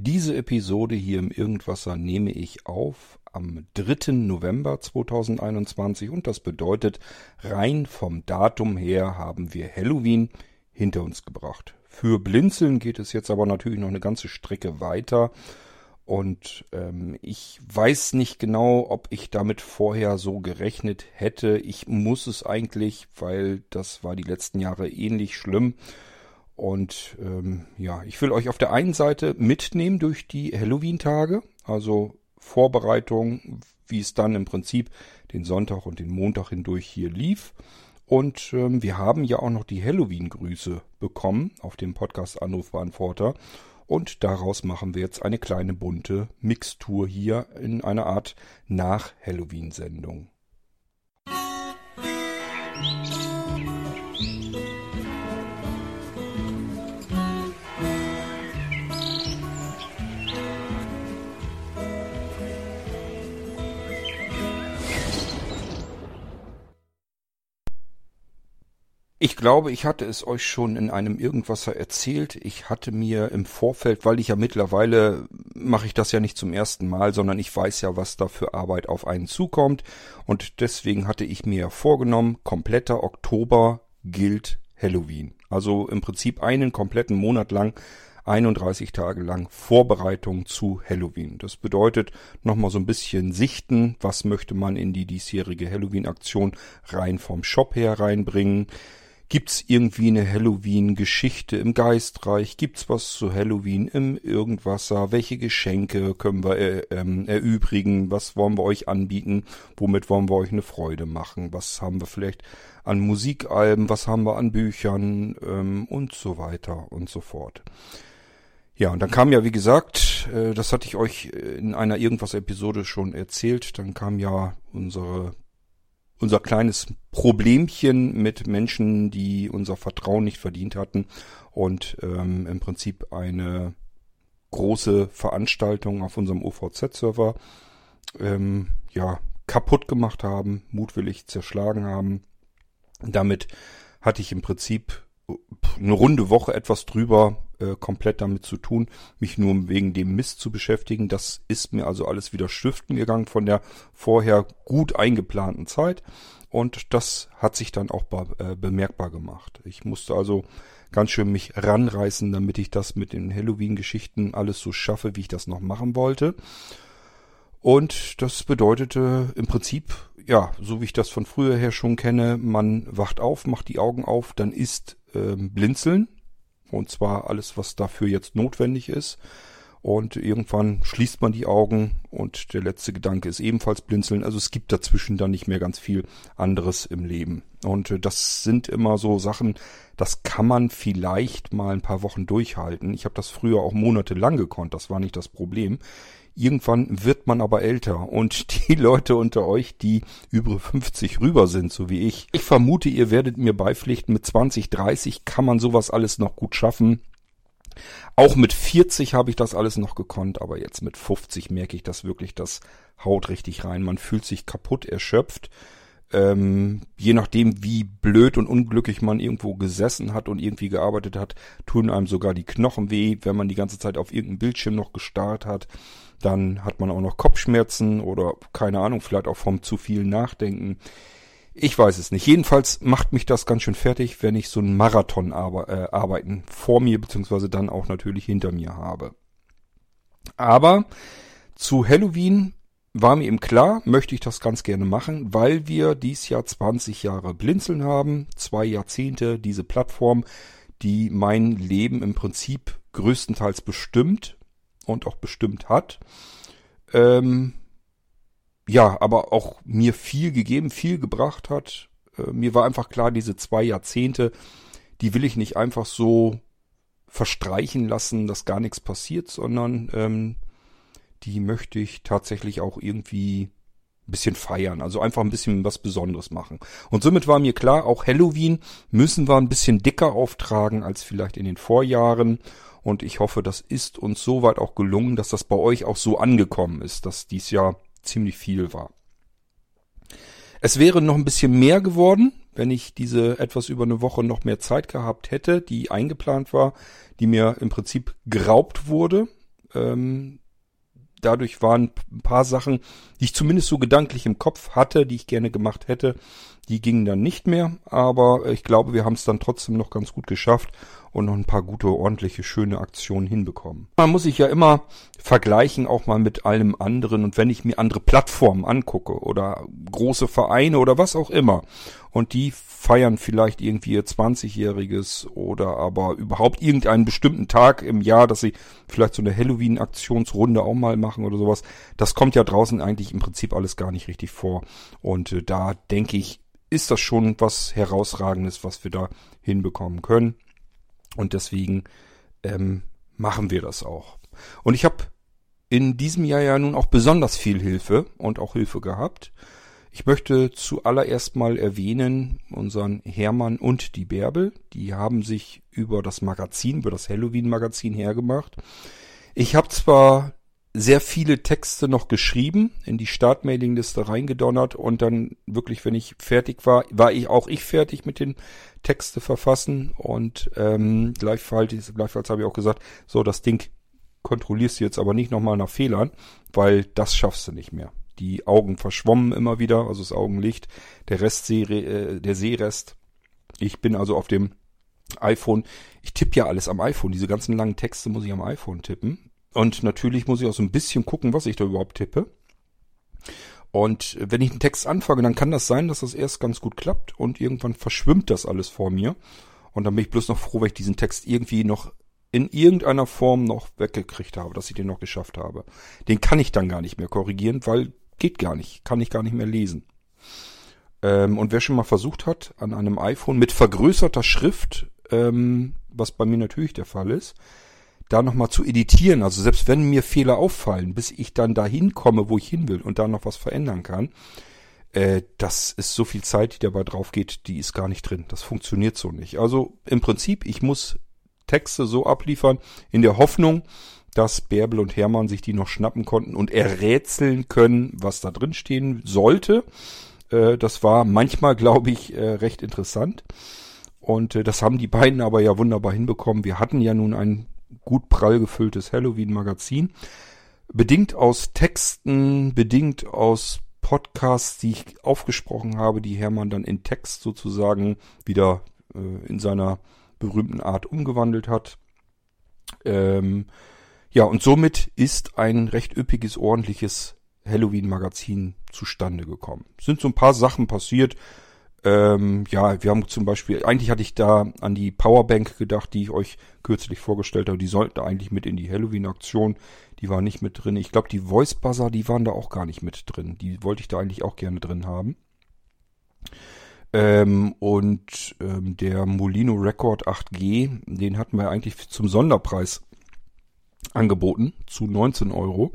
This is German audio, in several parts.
Diese Episode hier im Irgendwasser nehme ich auf am 3. November 2021 und das bedeutet, rein vom Datum her haben wir Halloween hinter uns gebracht. Für Blinzeln geht es jetzt aber natürlich noch eine ganze Strecke weiter und ähm, ich weiß nicht genau, ob ich damit vorher so gerechnet hätte. Ich muss es eigentlich, weil das war die letzten Jahre ähnlich schlimm. Und ähm, ja, ich will euch auf der einen Seite mitnehmen durch die Halloween-Tage, also Vorbereitung, wie es dann im Prinzip den Sonntag und den Montag hindurch hier lief. Und ähm, wir haben ja auch noch die Halloween-Grüße bekommen auf dem Podcast Anrufbeantworter. Und daraus machen wir jetzt eine kleine bunte Mixtur hier in einer Art Nach-Halloween-Sendung. Musik Ich glaube, ich hatte es euch schon in einem Irgendwasser erzählt. Ich hatte mir im Vorfeld, weil ich ja mittlerweile mache ich das ja nicht zum ersten Mal, sondern ich weiß ja, was da für Arbeit auf einen zukommt. Und deswegen hatte ich mir vorgenommen, kompletter Oktober gilt Halloween. Also im Prinzip einen kompletten Monat lang 31 Tage lang Vorbereitung zu Halloween. Das bedeutet nochmal so ein bisschen sichten, was möchte man in die diesjährige Halloween-Aktion rein vom Shop her reinbringen. Gibt's irgendwie eine Halloween-Geschichte im Geistreich? Gibt's was zu Halloween im Irgendwasser? Welche Geschenke können wir äh, ähm, erübrigen? Was wollen wir euch anbieten? Womit wollen wir euch eine Freude machen? Was haben wir vielleicht an Musikalben? Was haben wir an Büchern? Ähm, und so weiter und so fort. Ja, und dann kam ja, wie gesagt, äh, das hatte ich euch in einer Irgendwas-Episode schon erzählt, dann kam ja unsere unser kleines Problemchen mit Menschen, die unser Vertrauen nicht verdient hatten und ähm, im Prinzip eine große Veranstaltung auf unserem OVZ-Server ähm, ja kaputt gemacht haben, mutwillig zerschlagen haben. Damit hatte ich im Prinzip eine runde Woche etwas drüber äh, komplett damit zu tun, mich nur wegen dem Mist zu beschäftigen. Das ist mir also alles wieder stiften gegangen von der vorher gut eingeplanten Zeit. Und das hat sich dann auch äh, bemerkbar gemacht. Ich musste also ganz schön mich ranreißen, damit ich das mit den Halloween-Geschichten alles so schaffe, wie ich das noch machen wollte. Und das bedeutete im Prinzip, ja, so wie ich das von früher her schon kenne, man wacht auf, macht die Augen auf, dann ist ähm, Blinzeln. Und zwar alles, was dafür jetzt notwendig ist. Und irgendwann schließt man die Augen und der letzte Gedanke ist ebenfalls blinzeln. Also es gibt dazwischen dann nicht mehr ganz viel anderes im Leben. Und äh, das sind immer so Sachen, das kann man vielleicht mal ein paar Wochen durchhalten. Ich habe das früher auch monatelang gekonnt, das war nicht das Problem. Irgendwann wird man aber älter und die Leute unter euch, die über 50 rüber sind, so wie ich, ich vermute, ihr werdet mir beipflichten, mit 20, 30 kann man sowas alles noch gut schaffen. Auch mit 40 habe ich das alles noch gekonnt, aber jetzt mit 50 merke ich das wirklich, das haut richtig rein. Man fühlt sich kaputt, erschöpft. Ähm, je nachdem, wie blöd und unglücklich man irgendwo gesessen hat und irgendwie gearbeitet hat, tun einem sogar die Knochen weh, wenn man die ganze Zeit auf irgendeinem Bildschirm noch gestarrt hat. Dann hat man auch noch Kopfschmerzen oder keine Ahnung, vielleicht auch vom zu viel Nachdenken. Ich weiß es nicht. Jedenfalls macht mich das ganz schön fertig, wenn ich so einen Marathon arbe äh, arbeiten vor mir beziehungsweise dann auch natürlich hinter mir habe. Aber zu Halloween war mir eben klar, möchte ich das ganz gerne machen, weil wir dies Jahr 20 Jahre Blinzeln haben, zwei Jahrzehnte diese Plattform, die mein Leben im Prinzip größtenteils bestimmt und auch bestimmt hat. Ähm, ja, aber auch mir viel gegeben, viel gebracht hat. Äh, mir war einfach klar, diese zwei Jahrzehnte, die will ich nicht einfach so verstreichen lassen, dass gar nichts passiert, sondern ähm, die möchte ich tatsächlich auch irgendwie bisschen feiern, also einfach ein bisschen was Besonderes machen. Und somit war mir klar, auch Halloween müssen wir ein bisschen dicker auftragen als vielleicht in den Vorjahren. Und ich hoffe, das ist uns soweit auch gelungen, dass das bei euch auch so angekommen ist, dass dies Jahr ziemlich viel war. Es wäre noch ein bisschen mehr geworden, wenn ich diese etwas über eine Woche noch mehr Zeit gehabt hätte, die eingeplant war, die mir im Prinzip geraubt wurde. Ähm, dadurch waren ein paar Sachen, die ich zumindest so gedanklich im Kopf hatte, die ich gerne gemacht hätte, die gingen dann nicht mehr. Aber ich glaube, wir haben es dann trotzdem noch ganz gut geschafft und noch ein paar gute, ordentliche, schöne Aktionen hinbekommen. Man muss sich ja immer vergleichen, auch mal mit allem anderen. Und wenn ich mir andere Plattformen angucke oder große Vereine oder was auch immer, und die feiern vielleicht irgendwie ihr 20-jähriges oder aber überhaupt irgendeinen bestimmten Tag im Jahr, dass sie vielleicht so eine Halloween-Aktionsrunde auch mal machen oder sowas. Das kommt ja draußen eigentlich im Prinzip alles gar nicht richtig vor. Und äh, da denke ich, ist das schon was herausragendes, was wir da hinbekommen können. Und deswegen ähm, machen wir das auch. Und ich habe in diesem Jahr ja nun auch besonders viel Hilfe und auch Hilfe gehabt. Ich möchte zuallererst mal erwähnen unseren Hermann und die Bärbel. Die haben sich über das Magazin, über das Halloween-Magazin hergemacht. Ich habe zwar sehr viele Texte noch geschrieben, in die Startmailingliste reingedonnert und dann wirklich, wenn ich fertig war, war ich auch ich fertig mit den Texte verfassen und ähm, gleichfalls, gleichfalls habe ich auch gesagt, so das Ding kontrollierst du jetzt aber nicht nochmal nach Fehlern, weil das schaffst du nicht mehr. Die Augen verschwommen immer wieder, also das Augenlicht, der Rest, äh, der Sehrest. Ich bin also auf dem iPhone, ich tippe ja alles am iPhone, diese ganzen langen Texte muss ich am iPhone tippen. Und natürlich muss ich auch so ein bisschen gucken, was ich da überhaupt tippe. Und wenn ich einen Text anfange, dann kann das sein, dass das erst ganz gut klappt und irgendwann verschwimmt das alles vor mir. Und dann bin ich bloß noch froh, wenn ich diesen Text irgendwie noch in irgendeiner Form noch weggekriegt habe, dass ich den noch geschafft habe. Den kann ich dann gar nicht mehr korrigieren, weil geht gar nicht, kann ich gar nicht mehr lesen. Ähm, und wer schon mal versucht hat, an einem iPhone mit vergrößerter Schrift, ähm, was bei mir natürlich der Fall ist, da nochmal zu editieren, also selbst wenn mir Fehler auffallen, bis ich dann dahin komme, wo ich hin will und da noch was verändern kann, äh, das ist so viel Zeit, die dabei drauf geht, die ist gar nicht drin. Das funktioniert so nicht. Also im Prinzip, ich muss Texte so abliefern, in der Hoffnung, dass Bärbel und Hermann sich die noch schnappen konnten und errätseln können, was da drin stehen sollte. Äh, das war manchmal, glaube ich, äh, recht interessant. Und äh, das haben die beiden aber ja wunderbar hinbekommen. Wir hatten ja nun ein gut prall gefülltes Halloween-Magazin. Bedingt aus Texten, bedingt aus Podcasts, die ich aufgesprochen habe, die Hermann dann in Text sozusagen wieder äh, in seiner berühmten Art umgewandelt hat. Ähm, ja, und somit ist ein recht üppiges, ordentliches Halloween-Magazin zustande gekommen. Es sind so ein paar Sachen passiert, ähm, ja, wir haben zum Beispiel, eigentlich hatte ich da an die Powerbank gedacht, die ich euch kürzlich vorgestellt habe. Die sollten eigentlich mit in die Halloween-Aktion. Die war nicht mit drin. Ich glaube, die Voice Buzzer, die waren da auch gar nicht mit drin. Die wollte ich da eigentlich auch gerne drin haben. Ähm, und ähm, der Molino Record 8G, den hatten wir eigentlich zum Sonderpreis angeboten zu 19 Euro.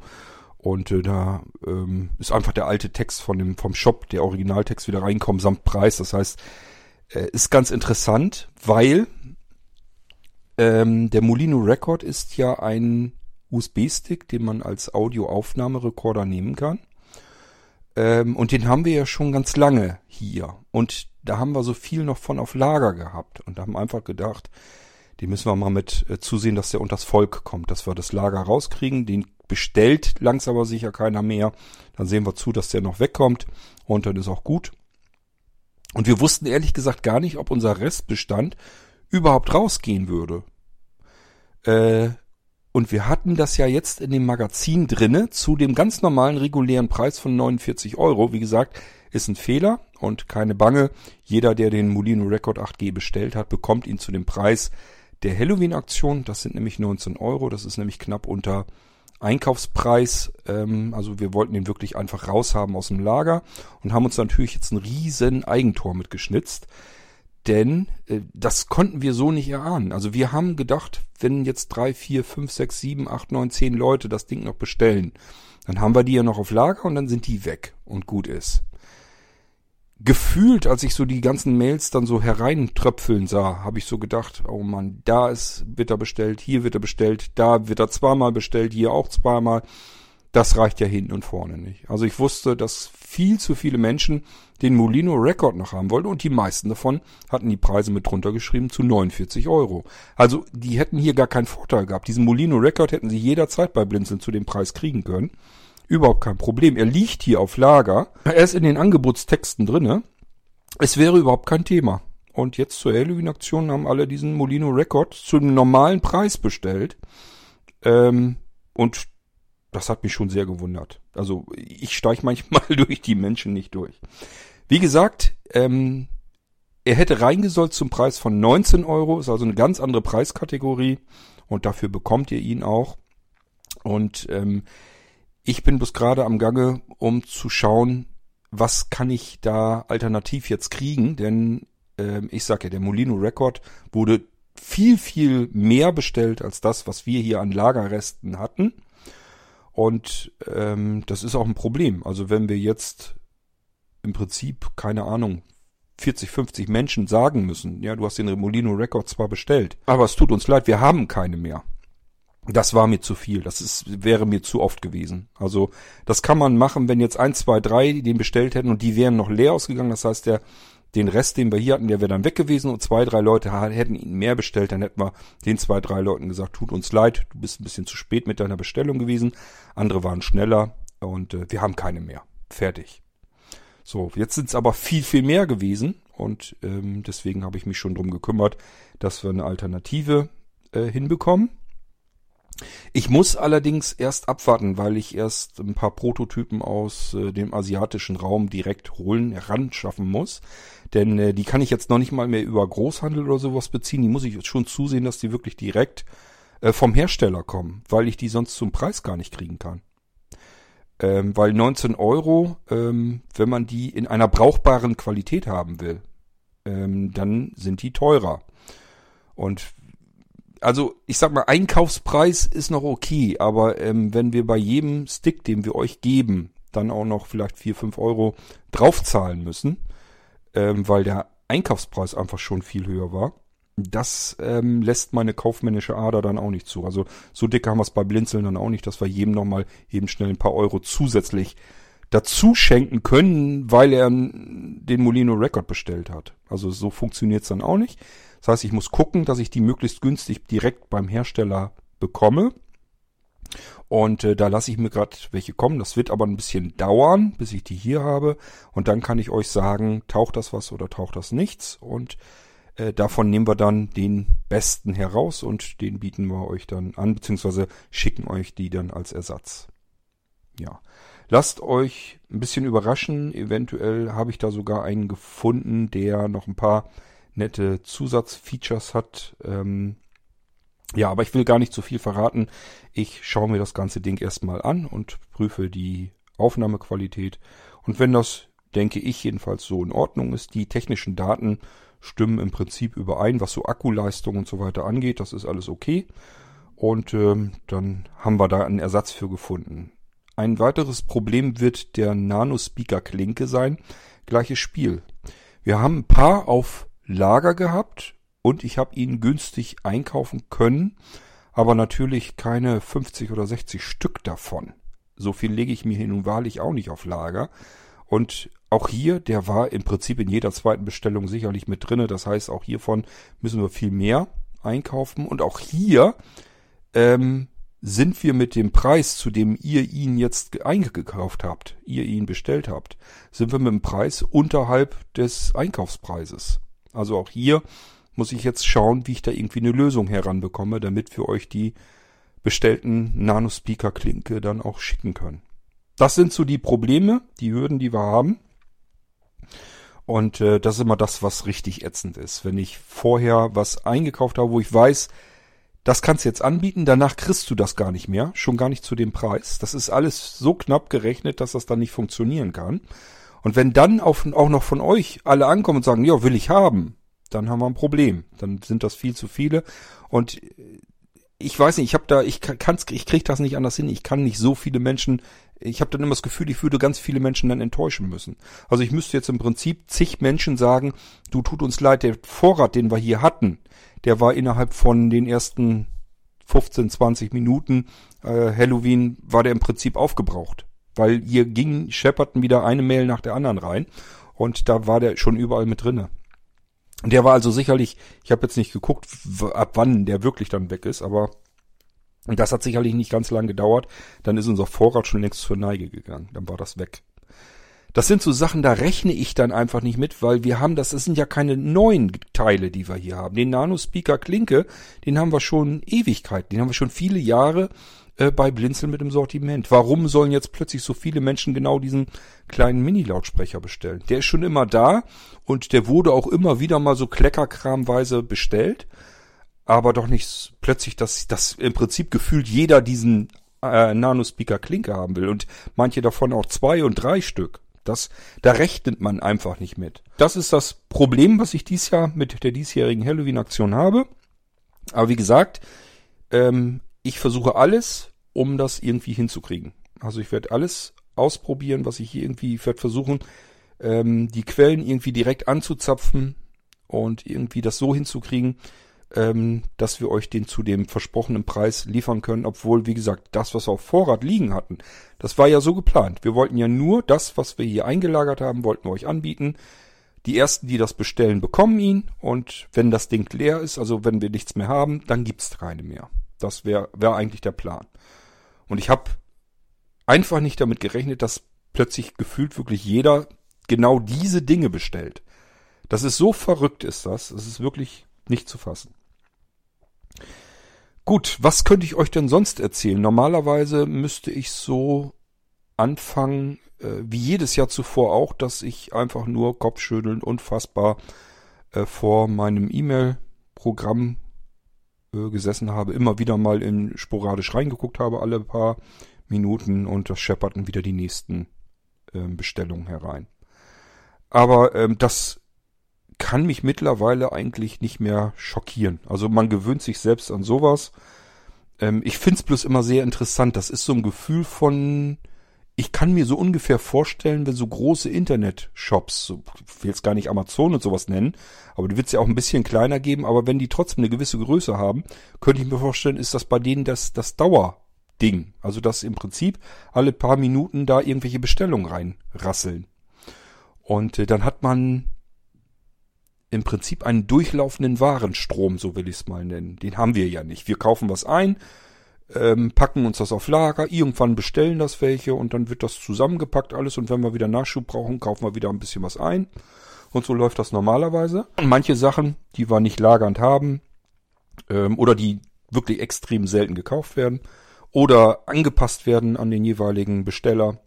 Und äh, da ähm, ist einfach der alte Text von dem, vom Shop, der Originaltext wieder reinkommen samt Preis. Das heißt, äh, ist ganz interessant, weil ähm, der Molino Record ist ja ein USB-Stick, den man als Audioaufnahmerekorder nehmen kann. Ähm, und den haben wir ja schon ganz lange hier. Und da haben wir so viel noch von auf Lager gehabt. Und haben einfach gedacht, den müssen wir mal mit äh, zusehen, dass der unters Volk kommt, dass wir das Lager rauskriegen. Den bestellt langsam aber sicher keiner mehr. Dann sehen wir zu, dass der noch wegkommt und dann ist auch gut. Und wir wussten ehrlich gesagt gar nicht, ob unser Restbestand überhaupt rausgehen würde. Äh, und wir hatten das ja jetzt in dem Magazin drinne zu dem ganz normalen regulären Preis von 49 Euro. Wie gesagt, ist ein Fehler und keine Bange. Jeder, der den Molino Record 8G bestellt hat, bekommt ihn zu dem Preis der Halloween-Aktion. Das sind nämlich 19 Euro. Das ist nämlich knapp unter Einkaufspreis. Ähm, also wir wollten den wirklich einfach raushaben aus dem Lager und haben uns natürlich jetzt ein riesen Eigentor mitgeschnitzt. Denn äh, das konnten wir so nicht erahnen. Also wir haben gedacht, wenn jetzt drei, vier, fünf, sechs, sieben, acht, neun, zehn Leute das Ding noch bestellen, dann haben wir die ja noch auf Lager und dann sind die weg und gut ist gefühlt, als ich so die ganzen Mails dann so hereintröpfeln sah, habe ich so gedacht, oh man, da ist, wird er bestellt, hier wird er bestellt, da wird er zweimal bestellt, hier auch zweimal. das reicht ja hinten und vorne nicht. Also ich wusste, dass viel zu viele Menschen den Molino Record noch haben wollten und die meisten davon hatten die Preise mit drunter geschrieben zu 49 Euro. Also die hätten hier gar keinen Vorteil gehabt. Diesen Molino Record hätten sie jederzeit bei Blinzeln zu dem Preis kriegen können. Überhaupt kein Problem. Er liegt hier auf Lager. Er ist in den Angebotstexten drinne. Es wäre überhaupt kein Thema. Und jetzt zur Halloween-Aktion haben alle diesen Molino Record zum normalen Preis bestellt. Ähm, und das hat mich schon sehr gewundert. Also ich steige manchmal durch die Menschen nicht durch. Wie gesagt, ähm, er hätte reingesollt zum Preis von 19 Euro, ist also eine ganz andere Preiskategorie und dafür bekommt ihr ihn auch. Und ähm, ich bin bis gerade am Gange, um zu schauen, was kann ich da alternativ jetzt kriegen, denn ähm, ich sage ja, der Molino Record wurde viel, viel mehr bestellt als das, was wir hier an Lagerresten hatten. Und ähm, das ist auch ein Problem. Also wenn wir jetzt im Prinzip, keine Ahnung, 40, 50 Menschen sagen müssen, ja, du hast den Remolino Record zwar bestellt, aber es tut uns leid, wir haben keine mehr. Das war mir zu viel. Das ist, wäre mir zu oft gewesen. Also, das kann man machen, wenn jetzt ein, zwei, drei den bestellt hätten und die wären noch leer ausgegangen. Das heißt, der den Rest, den wir hier hatten, der wäre dann weg gewesen und zwei, drei Leute hätten ihn mehr bestellt, dann hätten wir den zwei, drei Leuten gesagt, tut uns leid, du bist ein bisschen zu spät mit deiner Bestellung gewesen. Andere waren schneller und äh, wir haben keine mehr. Fertig. So, jetzt sind es aber viel, viel mehr gewesen und ähm, deswegen habe ich mich schon drum gekümmert, dass wir eine Alternative äh, hinbekommen. Ich muss allerdings erst abwarten, weil ich erst ein paar Prototypen aus äh, dem asiatischen Raum direkt holen, heranschaffen muss. Denn äh, die kann ich jetzt noch nicht mal mehr über Großhandel oder sowas beziehen. Die muss ich jetzt schon zusehen, dass die wirklich direkt äh, vom Hersteller kommen, weil ich die sonst zum Preis gar nicht kriegen kann. Ähm, weil 19 Euro, ähm, wenn man die in einer brauchbaren Qualität haben will, ähm, dann sind die teurer. Und also ich sag mal, Einkaufspreis ist noch okay, aber ähm, wenn wir bei jedem Stick, den wir euch geben, dann auch noch vielleicht vier fünf Euro draufzahlen müssen, ähm, weil der Einkaufspreis einfach schon viel höher war, das ähm, lässt meine kaufmännische Ader dann auch nicht zu. Also so dick haben wir es bei Blinzeln dann auch nicht, dass wir jedem nochmal eben schnell ein paar Euro zusätzlich dazu schenken können, weil er den Molino Record bestellt hat. Also so funktioniert's dann auch nicht. Das heißt, ich muss gucken, dass ich die möglichst günstig direkt beim Hersteller bekomme. Und äh, da lasse ich mir gerade welche kommen. Das wird aber ein bisschen dauern, bis ich die hier habe. Und dann kann ich euch sagen, taucht das was oder taucht das nichts. Und äh, davon nehmen wir dann den besten heraus und den bieten wir euch dann an, beziehungsweise schicken euch die dann als Ersatz. Ja. Lasst euch ein bisschen überraschen. Eventuell habe ich da sogar einen gefunden, der noch ein paar nette Zusatzfeatures hat. Ähm, ja, aber ich will gar nicht zu viel verraten. Ich schaue mir das ganze Ding erstmal an und prüfe die Aufnahmequalität. Und wenn das, denke ich, jedenfalls so in Ordnung ist, die technischen Daten stimmen im Prinzip überein, was so Akkuleistung und so weiter angeht, das ist alles okay. Und ähm, dann haben wir da einen Ersatz für gefunden. Ein weiteres Problem wird der Nano-Speaker-Klinke sein. Gleiches Spiel. Wir haben ein paar auf Lager gehabt und ich habe ihn günstig einkaufen können, aber natürlich keine 50 oder 60 Stück davon. So viel lege ich mir hin und wahrlich auch nicht auf Lager. Und auch hier, der war im Prinzip in jeder zweiten Bestellung sicherlich mit drinne. Das heißt, auch hiervon müssen wir viel mehr einkaufen. Und auch hier ähm, sind wir mit dem Preis, zu dem ihr ihn jetzt eingekauft habt, ihr ihn bestellt habt, sind wir mit dem Preis unterhalb des Einkaufspreises. Also auch hier muss ich jetzt schauen, wie ich da irgendwie eine Lösung heranbekomme, damit wir euch die bestellten Nanospeaker-Klinke dann auch schicken können. Das sind so die Probleme, die Hürden, die wir haben. Und äh, das ist immer das, was richtig ätzend ist. Wenn ich vorher was eingekauft habe, wo ich weiß, das kannst du jetzt anbieten, danach kriegst du das gar nicht mehr, schon gar nicht zu dem Preis. Das ist alles so knapp gerechnet, dass das dann nicht funktionieren kann. Und wenn dann auch noch von euch alle ankommen und sagen, ja, will ich haben, dann haben wir ein Problem. Dann sind das viel zu viele. Und ich weiß nicht, ich habe da, ich kann's, ich krieg das nicht anders hin. Ich kann nicht so viele Menschen. Ich habe dann immer das Gefühl, ich würde ganz viele Menschen dann enttäuschen müssen. Also ich müsste jetzt im Prinzip zig Menschen sagen, du tut uns leid, der Vorrat, den wir hier hatten, der war innerhalb von den ersten 15, 20 Minuten äh, Halloween war der im Prinzip aufgebraucht. Weil hier ging, schepperten wieder eine Mail nach der anderen rein. Und da war der schon überall mit drinne. Der war also sicherlich, ich habe jetzt nicht geguckt, ab wann der wirklich dann weg ist, aber das hat sicherlich nicht ganz lang gedauert. Dann ist unser Vorrat schon längst zur Neige gegangen. Dann war das weg. Das sind so Sachen, da rechne ich dann einfach nicht mit, weil wir haben das, das sind ja keine neuen Teile, die wir hier haben. Den Nano Speaker Klinke, den haben wir schon Ewigkeit, den haben wir schon viele Jahre äh, bei Blinzeln mit dem Sortiment. Warum sollen jetzt plötzlich so viele Menschen genau diesen kleinen Mini-Lautsprecher bestellen? Der ist schon immer da und der wurde auch immer wieder mal so kleckerkramweise bestellt, aber doch nicht plötzlich, dass, dass im Prinzip gefühlt jeder diesen äh, Nano Speaker Klinke haben will und manche davon auch zwei und drei Stück. Das, da rechnet man einfach nicht mit. Das ist das Problem, was ich dies Jahr mit der diesjährigen Halloween-Aktion habe. Aber wie gesagt, ähm, ich versuche alles, um das irgendwie hinzukriegen. Also ich werde alles ausprobieren, was ich hier irgendwie, ich werde versuchen, ähm, die Quellen irgendwie direkt anzuzapfen und irgendwie das so hinzukriegen, ähm, dass wir euch den zu dem versprochenen Preis liefern können, obwohl, wie gesagt, das, was wir auf Vorrat liegen hatten, das war ja so geplant. Wir wollten ja nur das, was wir hier eingelagert haben, wollten wir euch anbieten. Die ersten, die das bestellen, bekommen ihn und wenn das Ding leer ist, also wenn wir nichts mehr haben, dann gibt's keine mehr. Das wäre wär eigentlich der Plan. Und ich habe einfach nicht damit gerechnet, dass plötzlich gefühlt wirklich jeder genau diese Dinge bestellt. Das ist so verrückt ist das, es ist wirklich nicht zu fassen. Gut, was könnte ich euch denn sonst erzählen? Normalerweise müsste ich so anfangen, äh, wie jedes Jahr zuvor auch, dass ich einfach nur kopfschüttelnd unfassbar äh, vor meinem E-Mail-Programm äh, gesessen habe, immer wieder mal in sporadisch reingeguckt habe, alle paar Minuten und das schepperten wieder die nächsten ähm, Bestellungen herein. Aber ähm, das kann mich mittlerweile eigentlich nicht mehr schockieren. Also man gewöhnt sich selbst an sowas. Ähm, ich find's bloß immer sehr interessant. Das ist so ein Gefühl von, ich kann mir so ungefähr vorstellen, wenn so große Internet-Shops, so, ich will jetzt gar nicht Amazon und sowas nennen, aber die wird's ja auch ein bisschen kleiner geben, aber wenn die trotzdem eine gewisse Größe haben, könnte ich mir vorstellen, ist das bei denen das, das Dauerding. Also dass im Prinzip alle paar Minuten da irgendwelche Bestellungen reinrasseln. Und äh, dann hat man im Prinzip einen durchlaufenden Warenstrom, so will ich es mal nennen. Den haben wir ja nicht. Wir kaufen was ein, ähm, packen uns das auf Lager, irgendwann bestellen das welche und dann wird das zusammengepackt alles und wenn wir wieder Nachschub brauchen, kaufen wir wieder ein bisschen was ein. Und so läuft das normalerweise. Und manche Sachen, die wir nicht lagernd haben ähm, oder die wirklich extrem selten gekauft werden oder angepasst werden an den jeweiligen Besteller,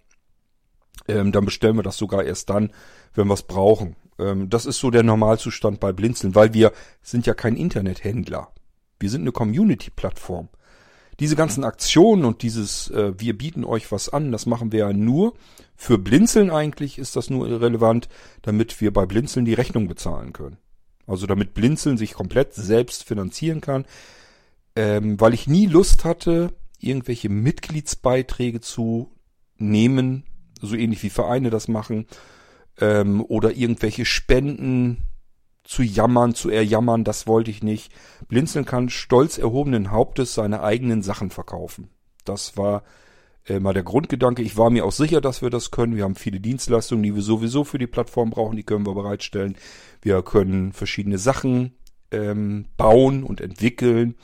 ähm, dann bestellen wir das sogar erst dann, wenn wir es brauchen. Ähm, das ist so der Normalzustand bei Blinzeln, weil wir sind ja kein Internethändler. Wir sind eine Community-Plattform. Diese ganzen Aktionen und dieses äh, wir bieten euch was an, das machen wir ja nur für Blinzeln eigentlich ist das nur irrelevant, damit wir bei Blinzeln die Rechnung bezahlen können. Also damit Blinzeln sich komplett selbst finanzieren kann, ähm, weil ich nie Lust hatte, irgendwelche Mitgliedsbeiträge zu nehmen, so ähnlich wie Vereine das machen, ähm, oder irgendwelche Spenden zu jammern, zu erjammern, das wollte ich nicht. Blinzeln kann stolz erhobenen Hauptes seine eigenen Sachen verkaufen. Das war äh, mal der Grundgedanke. Ich war mir auch sicher, dass wir das können. Wir haben viele Dienstleistungen, die wir sowieso für die Plattform brauchen, die können wir bereitstellen. Wir können verschiedene Sachen ähm, bauen und entwickeln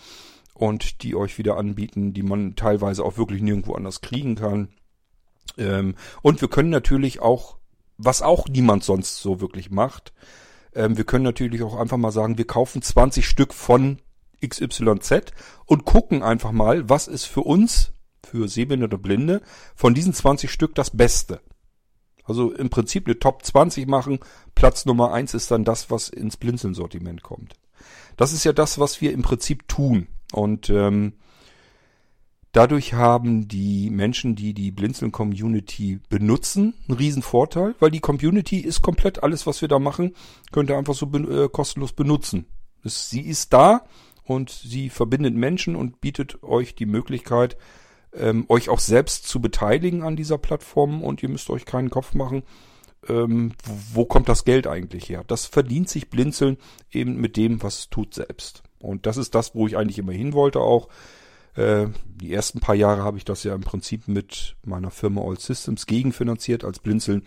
und die euch wieder anbieten, die man teilweise auch wirklich nirgendwo anders kriegen kann. Ähm, und wir können natürlich auch was auch niemand sonst so wirklich macht. Ähm, wir können natürlich auch einfach mal sagen, wir kaufen 20 Stück von XYZ und gucken einfach mal, was ist für uns, für Sehbehinderte Blinde, von diesen 20 Stück das Beste. Also im Prinzip eine Top 20 machen. Platz Nummer 1 ist dann das, was ins Blinzeln-Sortiment kommt. Das ist ja das, was wir im Prinzip tun. Und ähm, Dadurch haben die Menschen, die die Blinzeln-Community benutzen, einen riesen Vorteil, weil die Community ist komplett alles, was wir da machen, könnt ihr einfach so äh, kostenlos benutzen. Es, sie ist da und sie verbindet Menschen und bietet euch die Möglichkeit, ähm, euch auch selbst zu beteiligen an dieser Plattform und ihr müsst euch keinen Kopf machen, ähm, wo kommt das Geld eigentlich her? Das verdient sich Blinzeln eben mit dem, was es tut selbst. Und das ist das, wo ich eigentlich immer hin wollte auch die ersten paar Jahre habe ich das ja im Prinzip mit meiner Firma All Systems gegenfinanziert, als Blinzeln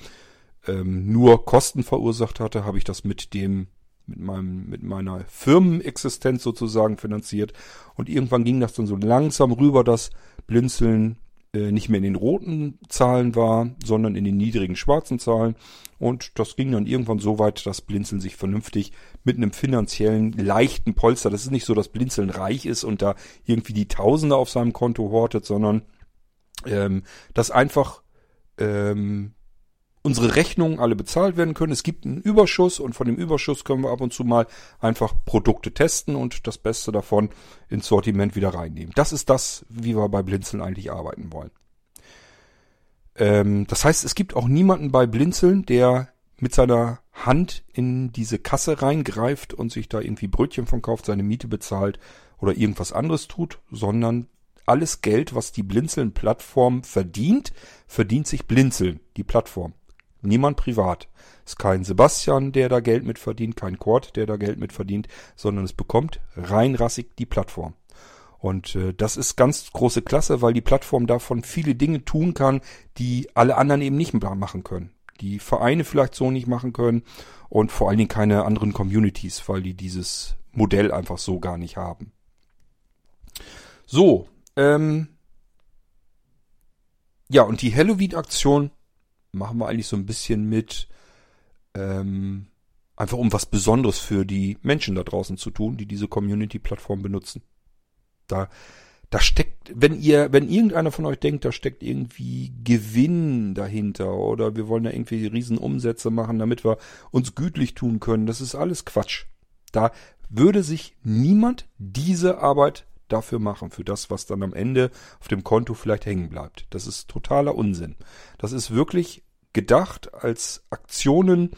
ähm, nur Kosten verursacht hatte, habe ich das mit dem mit meinem mit meiner Firmenexistenz sozusagen finanziert. Und irgendwann ging das dann so langsam rüber, dass Blinzeln äh, nicht mehr in den roten Zahlen war, sondern in den niedrigen schwarzen Zahlen. Und das ging dann irgendwann so weit, dass Blinzeln sich vernünftig mit einem finanziellen leichten Polster, das ist nicht so, dass Blinzeln reich ist und da irgendwie die Tausende auf seinem Konto hortet, sondern ähm, dass einfach ähm, unsere Rechnungen alle bezahlt werden können. Es gibt einen Überschuss und von dem Überschuss können wir ab und zu mal einfach Produkte testen und das Beste davon ins Sortiment wieder reinnehmen. Das ist das, wie wir bei Blinzeln eigentlich arbeiten wollen. Ähm, das heißt, es gibt auch niemanden bei Blinzeln, der mit seiner Hand in diese Kasse reingreift und sich da irgendwie Brötchen von kauft, seine Miete bezahlt oder irgendwas anderes tut, sondern alles Geld, was die Blinzeln-Plattform verdient, verdient sich Blinzeln, die Plattform. Niemand privat. Es ist kein Sebastian, der da Geld mit verdient, kein Cord, der da Geld mit verdient, sondern es bekommt reinrassig die Plattform. Und äh, das ist ganz große Klasse, weil die Plattform davon viele Dinge tun kann, die alle anderen eben nicht machen können. Die Vereine vielleicht so nicht machen können und vor allen Dingen keine anderen Communities, weil die dieses Modell einfach so gar nicht haben. So, ähm, ja, und die Halloween-Aktion machen wir eigentlich so ein bisschen mit, ähm, einfach um was Besonderes für die Menschen da draußen zu tun, die diese Community-Plattform benutzen. Da, da steckt, wenn ihr, wenn irgendeiner von euch denkt, da steckt irgendwie Gewinn dahinter oder wir wollen da irgendwie riesen Umsätze machen, damit wir uns gütlich tun können, das ist alles Quatsch. Da würde sich niemand diese Arbeit dafür machen, für das, was dann am Ende auf dem Konto vielleicht hängen bleibt. Das ist totaler Unsinn. Das ist wirklich gedacht als Aktionen,